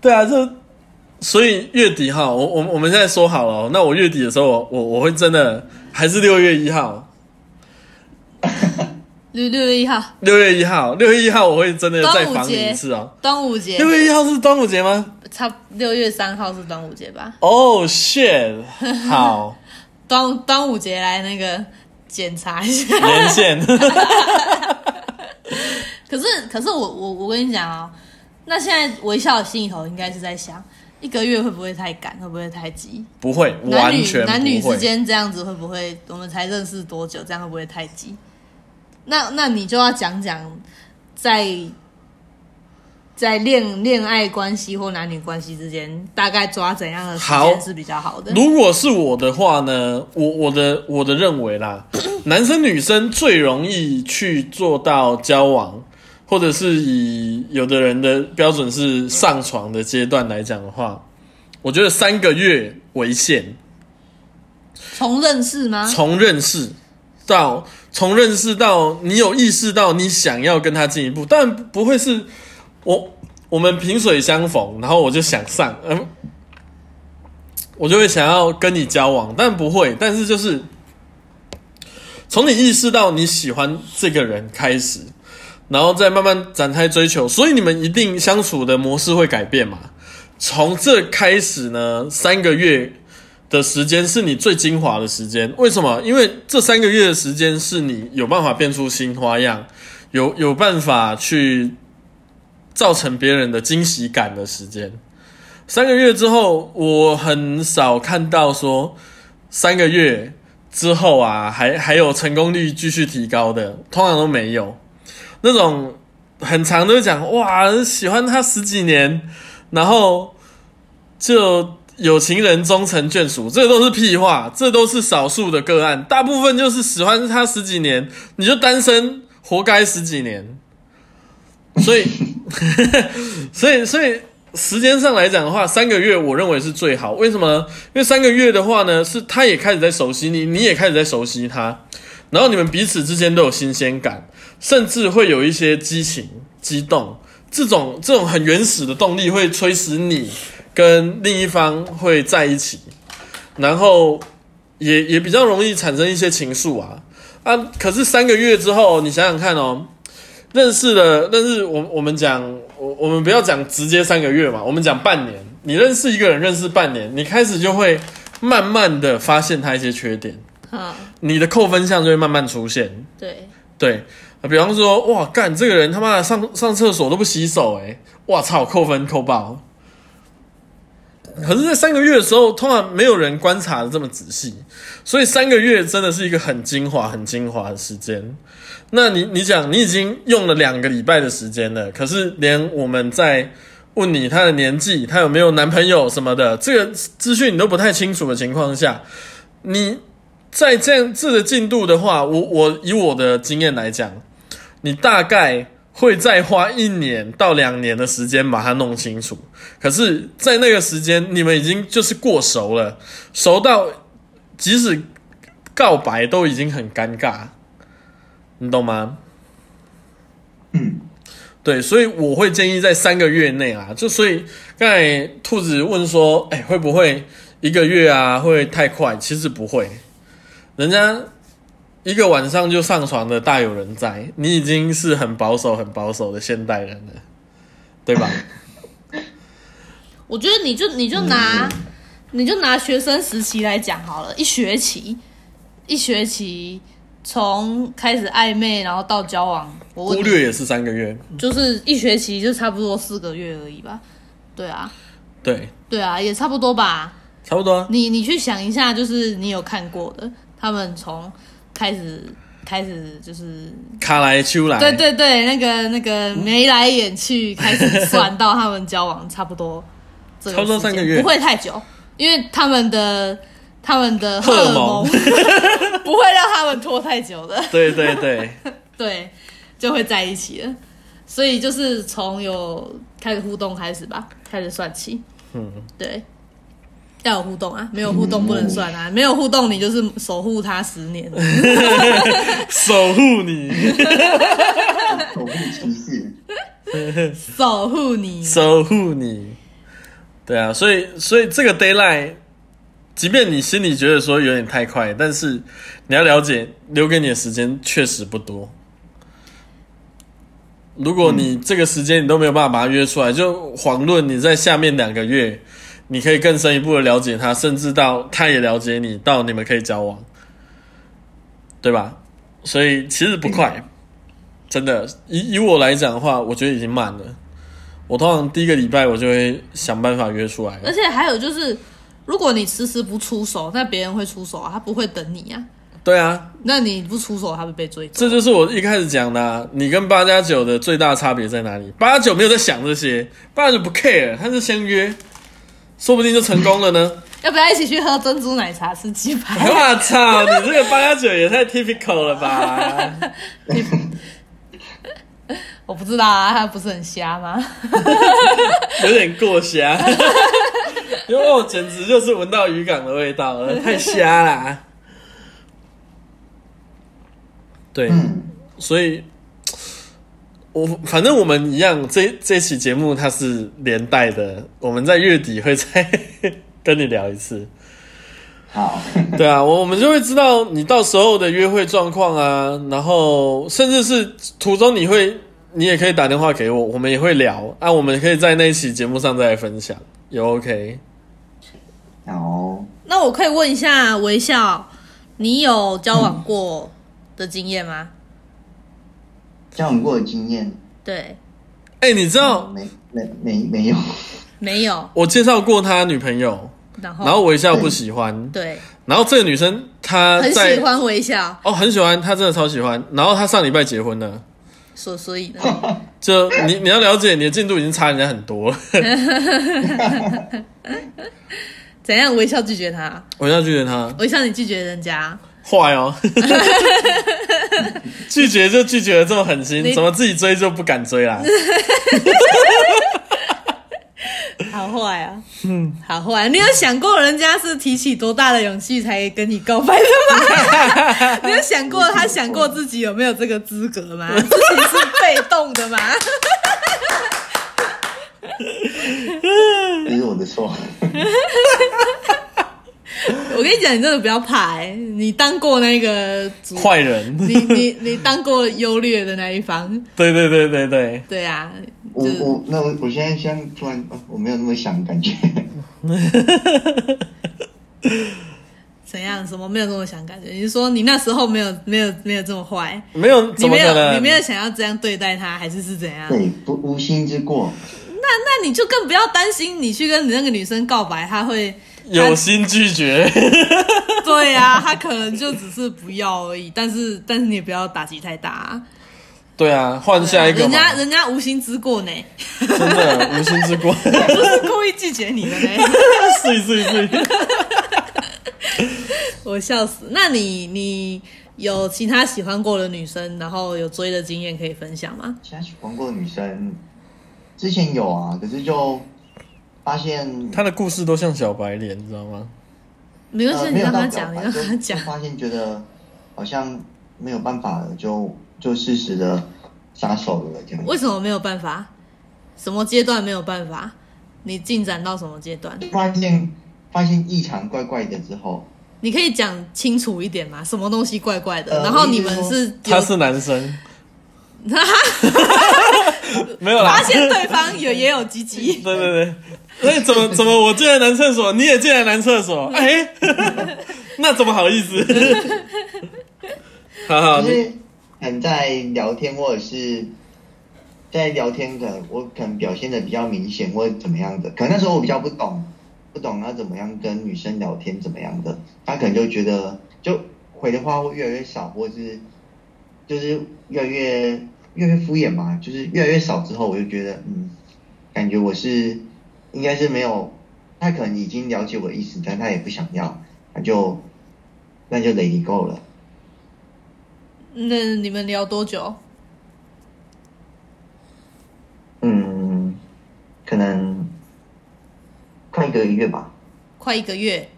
对啊，这所以月底哈，我我我们现在说好了哦，那我月底的时候，我我我会真的还是六月一号，六六月一号，六月一号，六月一号我会真的再防你一次哦。端午节六，月一号是端午节吗？差六月三号是端午节吧？哦、shit，好，端端午节来那个检查一下。连线，可是可是我我我跟你讲啊、那现在微笑的心里头应该是在想，一个月会不会太赶，会不会太急？不会，男女完全男女不会之间这样子会不会？我们才认识多久，这样会不会太急？那那你就要讲讲在在恋恋爱关系或男女关系之间，大概抓怎样的时好间是比较好的？如果是我的话呢，我我的我的认为啦，男生女生最容易去做到交往，或者是以有的人的标准是上床的阶段来讲的话，我觉得三个月为限，从认识吗？从认识到从认识到你有意识到你想要跟他进一步，但不会是我我们萍水相逢，然后我就想上，嗯，我就会想要跟你交往，但不会，但是就是从你意识到你喜欢这个人开始，然后再慢慢展开追求，所以你们一定相处的模式会改变嘛。从这开始呢，三个月的时间是你最精华的时间。为什么？因为这三个月的时间是你有办法变出新花样，有有办法去造成别人的惊喜感的时间。三个月之后，我很少看到说三个月之后啊，还还有成功率继续提高的，通常都没有。那种很长都讲哇，喜欢他十几年，然后就有情人终成眷属，这都是屁话，这都是少数的个案，大部分就是喜欢他十几年，你就单身，活该十几年。所以，所以，所以时间上来讲的话，三个月我认为是最好。为什么呢？因为三个月的话呢，是他也开始在熟悉你，你也开始在熟悉他，然后你们彼此之间都有新鲜感，甚至会有一些激情、激动。这种这种很原始的动力会催使你跟另一方会在一起，然后也也比较容易产生一些情愫啊啊！可是三个月之后，你想想看哦，认识了，但是我我们讲我我们不要讲直接三个月嘛，我们讲半年。你认识一个人，认识半年，你开始就会慢慢的发现他一些缺点，嗯，你的扣分项就会慢慢出现。对，对，比方说，哇，干这个人他妈的上上厕所都不洗手，哎，哇操，扣分扣爆。可是，在三个月的时候，通常没有人观察的这么仔细，所以三个月真的是一个很精华、很精华的时间。那你你讲，你已经用了两个礼拜的时间了，可是连我们在问你他的年纪、他有没有男朋友什么的，这个资讯你都不太清楚的情况下，你在这样这个进度的话，我我以我的经验来讲，你大概会再花一年到两年的时间把它弄清楚。可是，在那个时间，你们已经就是过熟了，熟到即使告白都已经很尴尬，你懂吗？嗯，对，所以我会建议在三个月内啊，就所以刚才兔子问说，哎，会不会一个月啊会太快？其实不会，人家一个晚上就上床的大有人在，你已经是很保守、很保守的现代人了，对吧？我觉得你就你就拿、嗯你就拿学生时期来讲好了，一学期一学期从开始暧昧然后到交往，我忽略也是三个月，就是一学期就差不多四个月而已吧。对啊，对，对啊，也差不多吧。差不多啊。你你去想一下，就是你有看过的，他们从开始开始就是卡来秋来，对对对，那个那个眉来眼去开始算到他们交往，差不多这个差不多三个月。不会太久，因为他们的他们的荷尔荷尔蒙蒙 不会让他们拖太久的，对对对，对，就会在一起了。所以就是从有开始互动开始吧，开始算起，嗯，对。要有互动啊，没有互动不能算啊，没有互动你就是守护他十年，守护你，守护骑士，守护你，守护你。对啊，所以所以这个 d a y l i g h t 即便你心里觉得说有点太快，但是你要了解，留给你的时间确实不多。如果你这个时间你都没有办法把它约出来，就遑论你在下面两个月，你可以更深一步的了解他，甚至到他也了解你，到你们可以交往，对吧？所以其实不快，真的。以以我来讲的话，我觉得已经慢了。我通常第一个礼拜我就会想办法约出来而。且还有就是，如果你迟迟不出手，那别人会出手啊，他不会等你啊。对啊，那你不出手，他会被追。这就是我一开始讲的啊、你跟八加九的最大差别在哪里？八加九没有在想这些，八加九不 care，他是先约，说不定就成功了呢。要不要一起去喝珍珠奶茶吃鸡排？我操，你这个八加九也太 typical 了吧？我不知道啊，他不是很瞎吗？有点过瞎，因为我简直就是闻到渔港的味道了，太瞎啦。对，嗯，所以，我反正我们一样，这这期节目它是连带的，我们在月底会再 跟你聊一次。好，对啊，我我们就会知道你到时候的约会状况啊，然后甚至是途中你会，你也可以打电话给我，我们也会聊啊，我们可以在那一期节目上再来分享，也 OK。好，那我可以问一下微笑，你有交往过的经验吗？交往过的经验，对，哎、你知道没没没没有，没有。我介绍过他女朋友，然后，然后微笑不喜欢，对，然后这个女生她很喜欢微笑，哦，很喜欢，她真的超喜欢。然后她上礼拜结婚了，所所以呢，就你你要了解，你的进度已经差人家很多。了。怎样？微笑拒绝他？微笑拒绝她，微笑你拒绝人家，坏哦，拒绝就拒绝的这么狠心，怎么自己追就不敢追啦？好坏啊，嗯，好坏。你有想过人家是提起多大的勇气才跟你告白的吗？你有想过他想过自己有没有这个资格吗？自己是被动的吗？这是我的错。我跟你讲，你真的不要怕哎、你当过那个主，坏人，你你你当过优劣的那一方，对对对对对，对啊，我就是我那我我现在现在突然呃我没有那么想，感觉 怎样？什么没有这么想感觉？你是说你那时候没有没有没有这么坏？没有你没有？你没有想要这样对待他，还是是怎样？对不无心之过，那你就更不要担心，你去跟你那个女生告白，她会 有心拒绝，对呀、他可能就只是不要而已。但是但是你也不要打击太大、啊，对啊，换下一个嘛，人家人家无心之过呢，真的无心之过，不是故意拒绝你的呢。是是是，我笑死。那你你有其他喜欢过的女生，然后有追的经验可以分享吗？其他喜欢过的女生之前有啊，可是就发现他的故事都像小白脸，你知道吗？没关系，呃你让他讲，你让他讲就。发现觉得好像没有办法了，就就适时的撒手了这样。为什么没有办法？什么阶段没有办法？你进展到什么阶段？发现发现异常怪怪的之后，你可以讲清楚一点吗？什么东西怪怪的？呃然后你们是他是男生，没有啦发。现对方有也有鸡鸡，对对对，那 怎么怎么我进来男厕所，你也进来男厕所？哎，那怎么好意思？好 好，你就是可能在聊天或者是在聊天，可能我可能表现的比较明显或者怎么样的，可能那时候我比较不懂，不懂要怎么样跟女生聊天怎么样的，他可能就觉得就回的话会越来越少，或者是就是越来越越来越敷衍嘛，就是越来越少之后，我就觉得嗯，感觉我是应该是没有，他可能已经了解我的意思，但他也不想要，那就那就 let it go 了。那你们聊多久？嗯，可能快一个月吧。快一个月。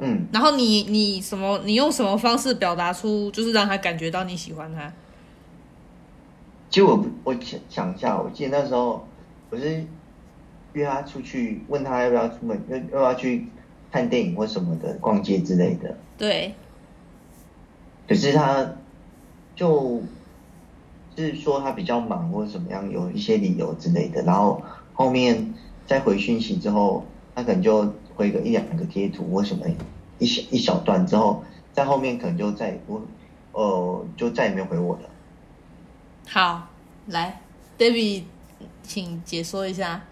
嗯，然后你你什么？你用什么方式表达出，就是让他感觉到你喜欢他？其实我我想想一下，我记得那时候我是约他出去，问他要不要出门，要要不要去看电影或什么的，逛街之类的。对，可是他就是说他比较忙或者怎么样，有一些理由之类的。然后后面再回讯息之后，他可能就回个一两个贴图或什么一小一小段之后，在后面可能就再也不呃就再也没有回我了。好，来，David，请解说一下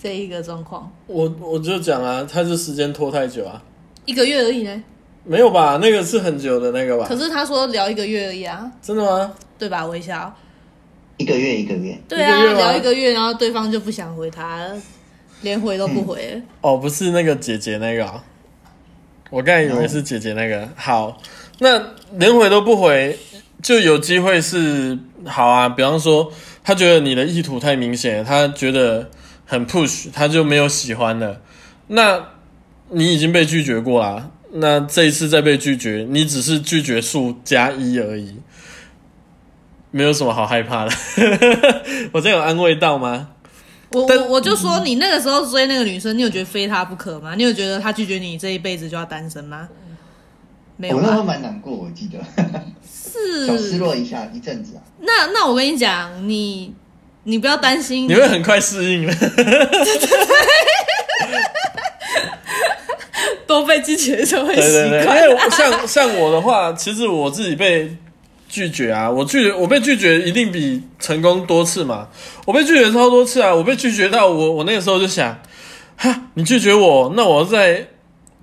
这一个状况。我我就讲啊，他是时间拖太久啊，一个月而已呢，没有吧？那个是很久的那个吧可？是他说聊一个月而已啊，真的吗？对吧？微笑。一个月一个月，对啊，聊一个月，然后对方就不想回他了，连回都不回了。哦，不是那个姐姐那个啊，我刚才以为是姐姐那个。好，那连回都不回，就有机会是好啊。比方说，他觉得你的意图太明显，他觉得很 push，他就没有喜欢了。那你已经被拒绝过啦，那这一次再被拒绝，你只是拒绝数加一而已，没有什么好害怕的。我这有安慰到吗？我我我就说，你那个时候追那个女生，你有觉得非她不可吗？你有觉得她拒绝你，这一辈子就要单身吗？没有我那时候吧？蛮难过，我记得 小失。落一下一阵子啊。那那我跟你讲，你你不要担心，你会很快适应的。多被拒绝就会习对对对，因惯。为我像像我的话，其实我自己被拒绝啊，我拒我被拒绝一定比成功多次嘛。我被拒绝超多次啊，我被拒绝到我我那个时候就想，哈，你拒绝我，那我在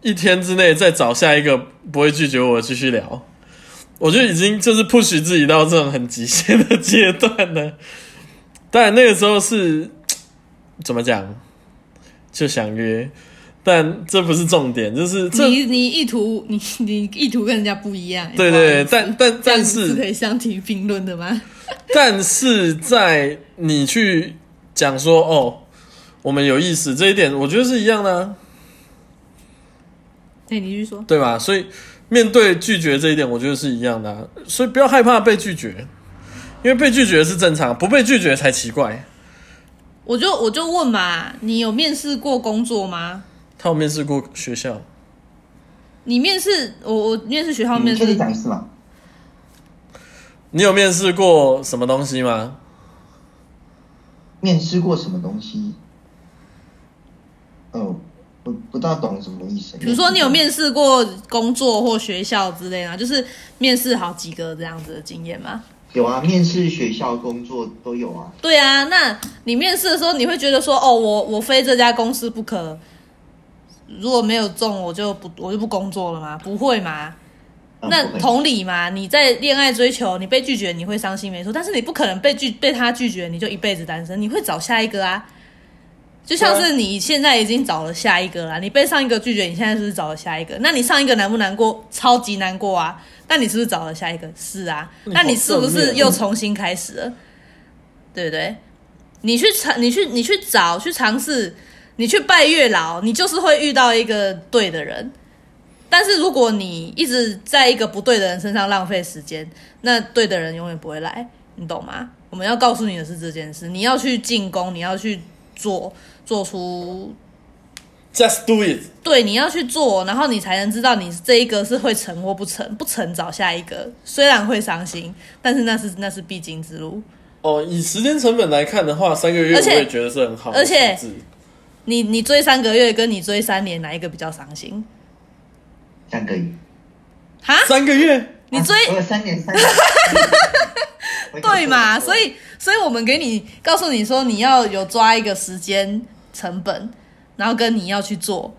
一天之内再找下一个不会拒绝我的继续聊。我就已经就是 push 自己到这种很极限的阶段了。当然那个时候是 怎么讲，就想约，但这不是重点，就是这你你意图你你意图跟人家不一样。对对但但但子是可以相提并论的吗？但是在你去讲说哦，我们有意思这一点，我觉得是一样的、啊，对，你继续说。对吧？所以面对拒绝这一点，我觉得是一样的、啊，所以不要害怕被拒绝，因为被拒绝是正常，不被拒绝才奇怪。我就我就问嘛，你有面试过工作吗？他有面试过学校，你面试我我面试学校面试，讲一次吗？你有面试过什么东西吗？面试过什么东西？哦，不不大懂什么意思。比如说你有面试过工作或学校之类的，就是面试好几个这样子的经验吗？有啊，面试、学校、工作都有啊。对啊，那你面试的时候，你会觉得说，哦，我我非这家公司不可，如果没有中，我就不我就不工作了吗？不会吗？那同理嘛，你在恋爱追求，你被拒绝，你会伤心没错，但是你不可能被拒被他拒绝，你就一辈子单身，你会找下一个啊。就像是你现在已经找了下一个啦，你被上一个拒绝，你现在是不是找了下一个？那你上一个难不难过？超级难过啊！那你是不是找了下一个？是啊，那你是不是又重新开始了？对不对？你去尝，你去，你去找，去尝试，你去拜月老，你就是会遇到一个对的人。但是如果你一直在一个不对的人身上浪费时间，那对的人永远不会来，你懂吗？我们要告诉你的是这件事，你要去进攻，你要去做，做出 Just do it。对，你要去做，然后你才能知道你这一个是会成或不成，不成找下一个，虽然会伤心，但是那是那是必经之路。哦，以时间成本来看的话，三个月我而且也觉得是很好的而且你你追三个月跟你追三年，哪一个比较伤心？三个月，哈？三个月，你追啊我有三年三年，对嘛？所以，所以我们给你告诉你说，你要有抓一个时间成本，然后跟你要去做，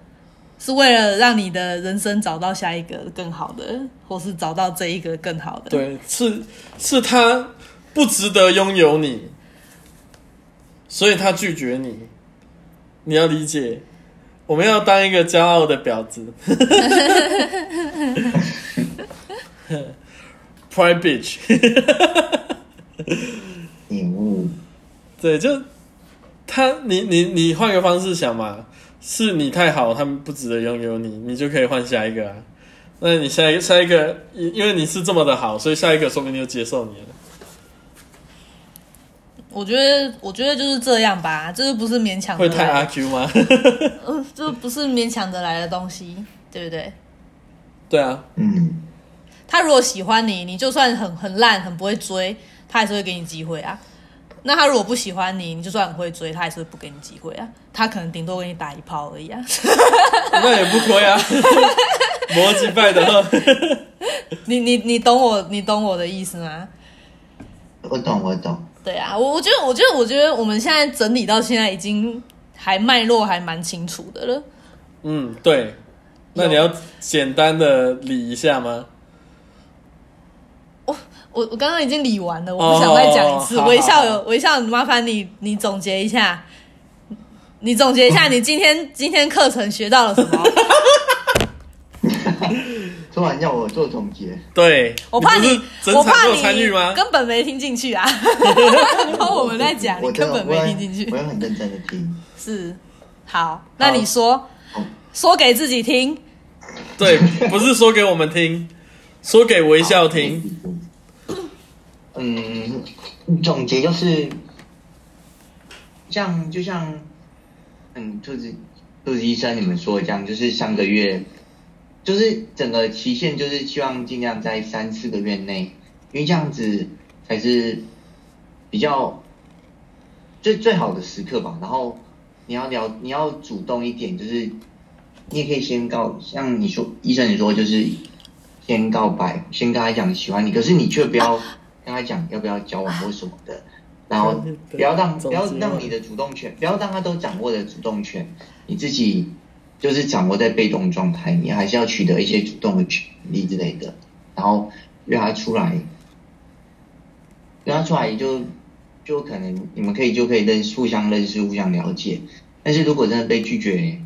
是为了让你的人生找到下一个更好的，或是找到这一个更好的。，对，是是他不值得拥有你，所以他拒绝你。你要理解，我们要当一个骄傲的婊子，pride bitch。领悟，对，就他，你你你换个方式想嘛，是你太好，他们不值得拥有你，你就可以换下一个啊。那你下一个下一个，因因为你是这么的好，所以下一个说不定就接受你了。我觉得，我觉得就是这样吧，就是不是勉强会太阿，Q 吗？嗯，这不是勉强的来的东西，对不对？对啊，嗯，他如果喜欢你，你就算很很烂、很不会追，他还是会给你机会啊。那他如果不喜欢你，你就算很会追，他也是会不给你机会啊。他可能顶多给你打一炮而已啊。那也不亏啊。摩击败的话，你你你懂我，你懂我的意思吗？我懂我懂，对啊，我我觉得，我觉得，我觉得我们现在整理到现在已经还脉络还蛮清楚的了。嗯，对。那你要简单的理一下吗？我我我刚刚已经理完了，我哦不想再讲一次。微笑好有微笑，麻烦你你总结一下，你总结一下，你今天今天课程学到了什么？突然要我做总结，对，我怕你我怕你参与吗？根本没听进去啊！然后我们在讲，你根本没听进去。我要很认真的听。是，好，那你说好，说给自己听。对，不是说给我们听，说给微笑听。嗯，总结就是，像就像，嗯，兔子兔子医生你们说的这样，就是上个月，就是整个期限就是希望尽量在三四个月内，因为这样子才是比较最最好的时刻吧。然后你要聊，你要主动一点，就是你也可以先告，像你说医生你说就是先告白，先跟他讲喜欢你，可是你却不要跟他讲要不要交往或什么的，然后不要让不要让你的主动权，不要让他都掌握的主动权，你自己就是掌握在被动状态，你还是要取得一些主动的权利之类的，然后约他出来，约他出来就就可能你们可以就可以认互相认识互相了解，但是如果真的被拒绝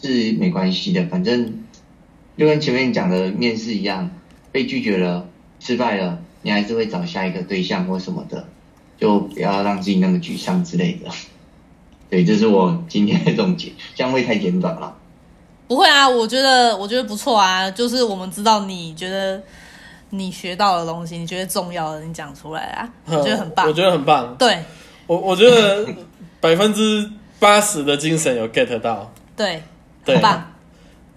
是没关系的，反正就跟前面讲的面试一样，被拒绝了失败了，你还是会找下一个对象或什么的，就不要让自己那么沮丧之类的。对，这是我今天的总结，这样会太简短了。不会啊，我觉得我觉得不错啊，就是我们知道你觉得你学到的东西，你觉得重要的，你讲出来啊，我觉得很棒我。觉得很棒。对我我觉得百分之八十的精神有 get 到，对，对很棒。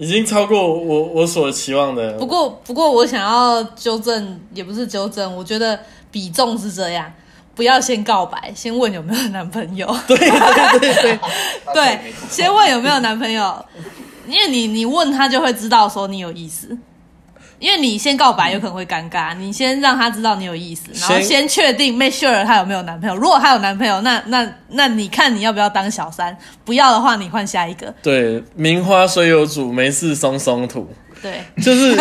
已经超过我我所期望的。不过不过，我想要纠正，也不是纠正，我觉得比重是这样。不要先告白，先问有没有男朋友。对对对对，对，先问有没有男朋友，因为你你问他就会知道说你有意思，因为你先告白有可能会尴尬，你先让他知道你有意思，然后先先确定 make sure 他有没有男朋友。如果他有男朋友，那那那你看你要不要当小三？不要的话，你换下一个。对，名花虽有主，没事松松土。对，就是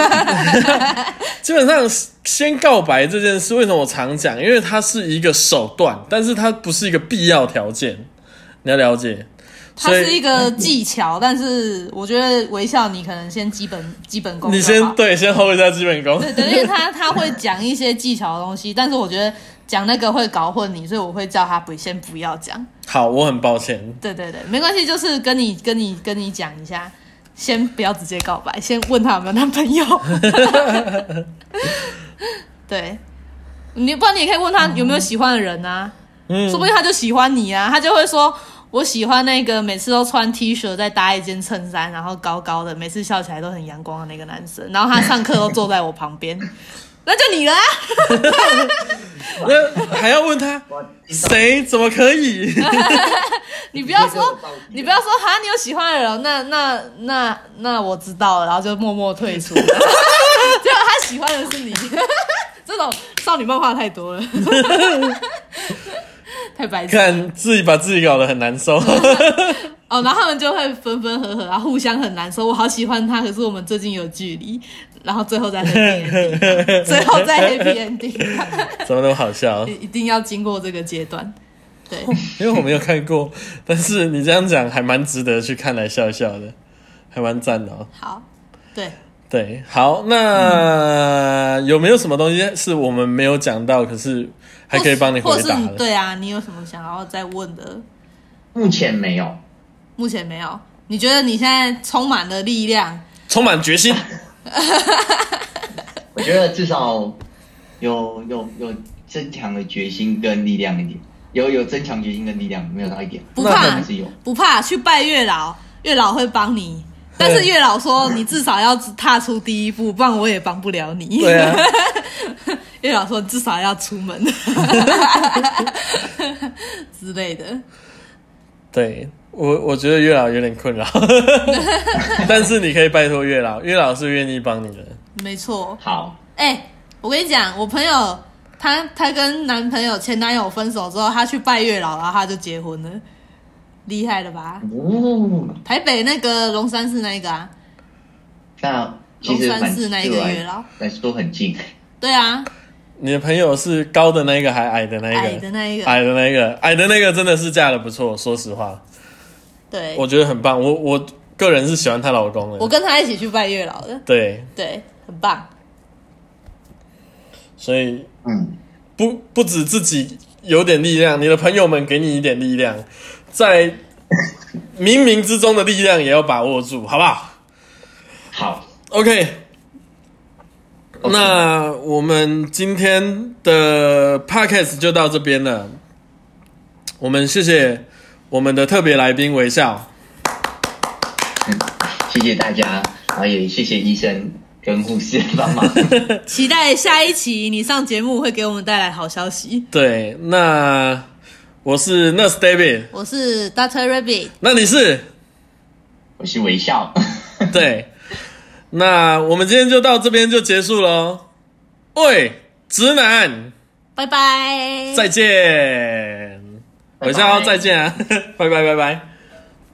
基本上先告白这件事，为什么我常讲？因为它是一个手段，但是它不是一个必要条件，你要了解。它是一个技巧，但是我觉得微笑你可能先基本 基本功你。先对，先 hold 一下基本功。对对，因为他他会讲一些技巧的东西，但是我觉得讲那个会搞混你，所以我会叫他不先不要讲。好，我很抱歉。对对对，没关系，就是跟你跟你跟你讲一下，先不要直接告白，先问他有没有男朋友。对，你不然你也可以问他有没有喜欢的人啊，嗯说，不定他就喜欢你啊，他就会说。我喜欢那个每次都穿 T 恤再搭一件衬衫，然后高高的，每次笑起来都很阳光的那个男生。然后他上课都坐在我旁边，那就你了啊！那还要问他谁？怎么可以？你不要说你不要说哈，你有喜欢的人，那那那那我知道了，然后就默默退出。结果他喜欢的是你，这种少女漫画太多了，太白痴。看自己把自己搞得很难受。哦，然后他们就会分分合合，然后互相很难受。我好喜欢他，可是我们最近有距离，然后最后再 happy ending，最后再 happy ending，怎么那么好笑？一 一定要经过这个阶段。对，因为我没有看过，但是你这样讲还蛮值得去看来笑笑的，还蛮赞的哦。好，对，对，好，那有没有什么东西是我们没有讲到，可是还可以帮你或是对啊，你有什么想要再问的？目前没有，目前没有。你觉得你现在充满了力量？充满决心。我觉得至少有有有增强的决心跟力量一点，有有增强决心跟力量，没有到一点，不怕还是有。不怕，去拜月老，月老会帮你。但是月老说，你至少要踏出第一步，不然我也帮不了你。对啊，月老说，至少要出门 之类的。对我我觉得月老有点困扰，但是你可以拜托月老，月老是愿意帮你的。没错。好，哎、我跟你讲，我朋友她她跟男朋友前男友分手之后，她去拜月老，然后她就结婚了，厉害了吧？哦，台北那个龙山寺那一个啊，那其实龙山蛮寺那一个月老。来说很近，对啊，你的朋友是高的那个还矮的那个？矮的那一个，矮的那个，矮的那个真的是嫁的不错，说实话，对，我觉得很棒。我我个人是喜欢她老公的。我跟她一起去拜月老的，对，对，很棒。所以嗯，不不止自己有点力量，你的朋友们给你一点力量，在冥冥之中的力量也要把握住，好不好好，？OK，OK 那我们今天的 podcast 就到这边了。我们谢谢我们的特别来宾微笑。谢谢大家，然后也谢谢医生跟护士帮忙。期待下一期你上节目会给我们带来好消息。对，那我是 Nurse David，我是 Doctor Rabbit，那你是？我是微笑，对，那我们今天就到这边就结束喽。喂，直男，拜拜。再见，微笑再见啊，拜 拜拜拜。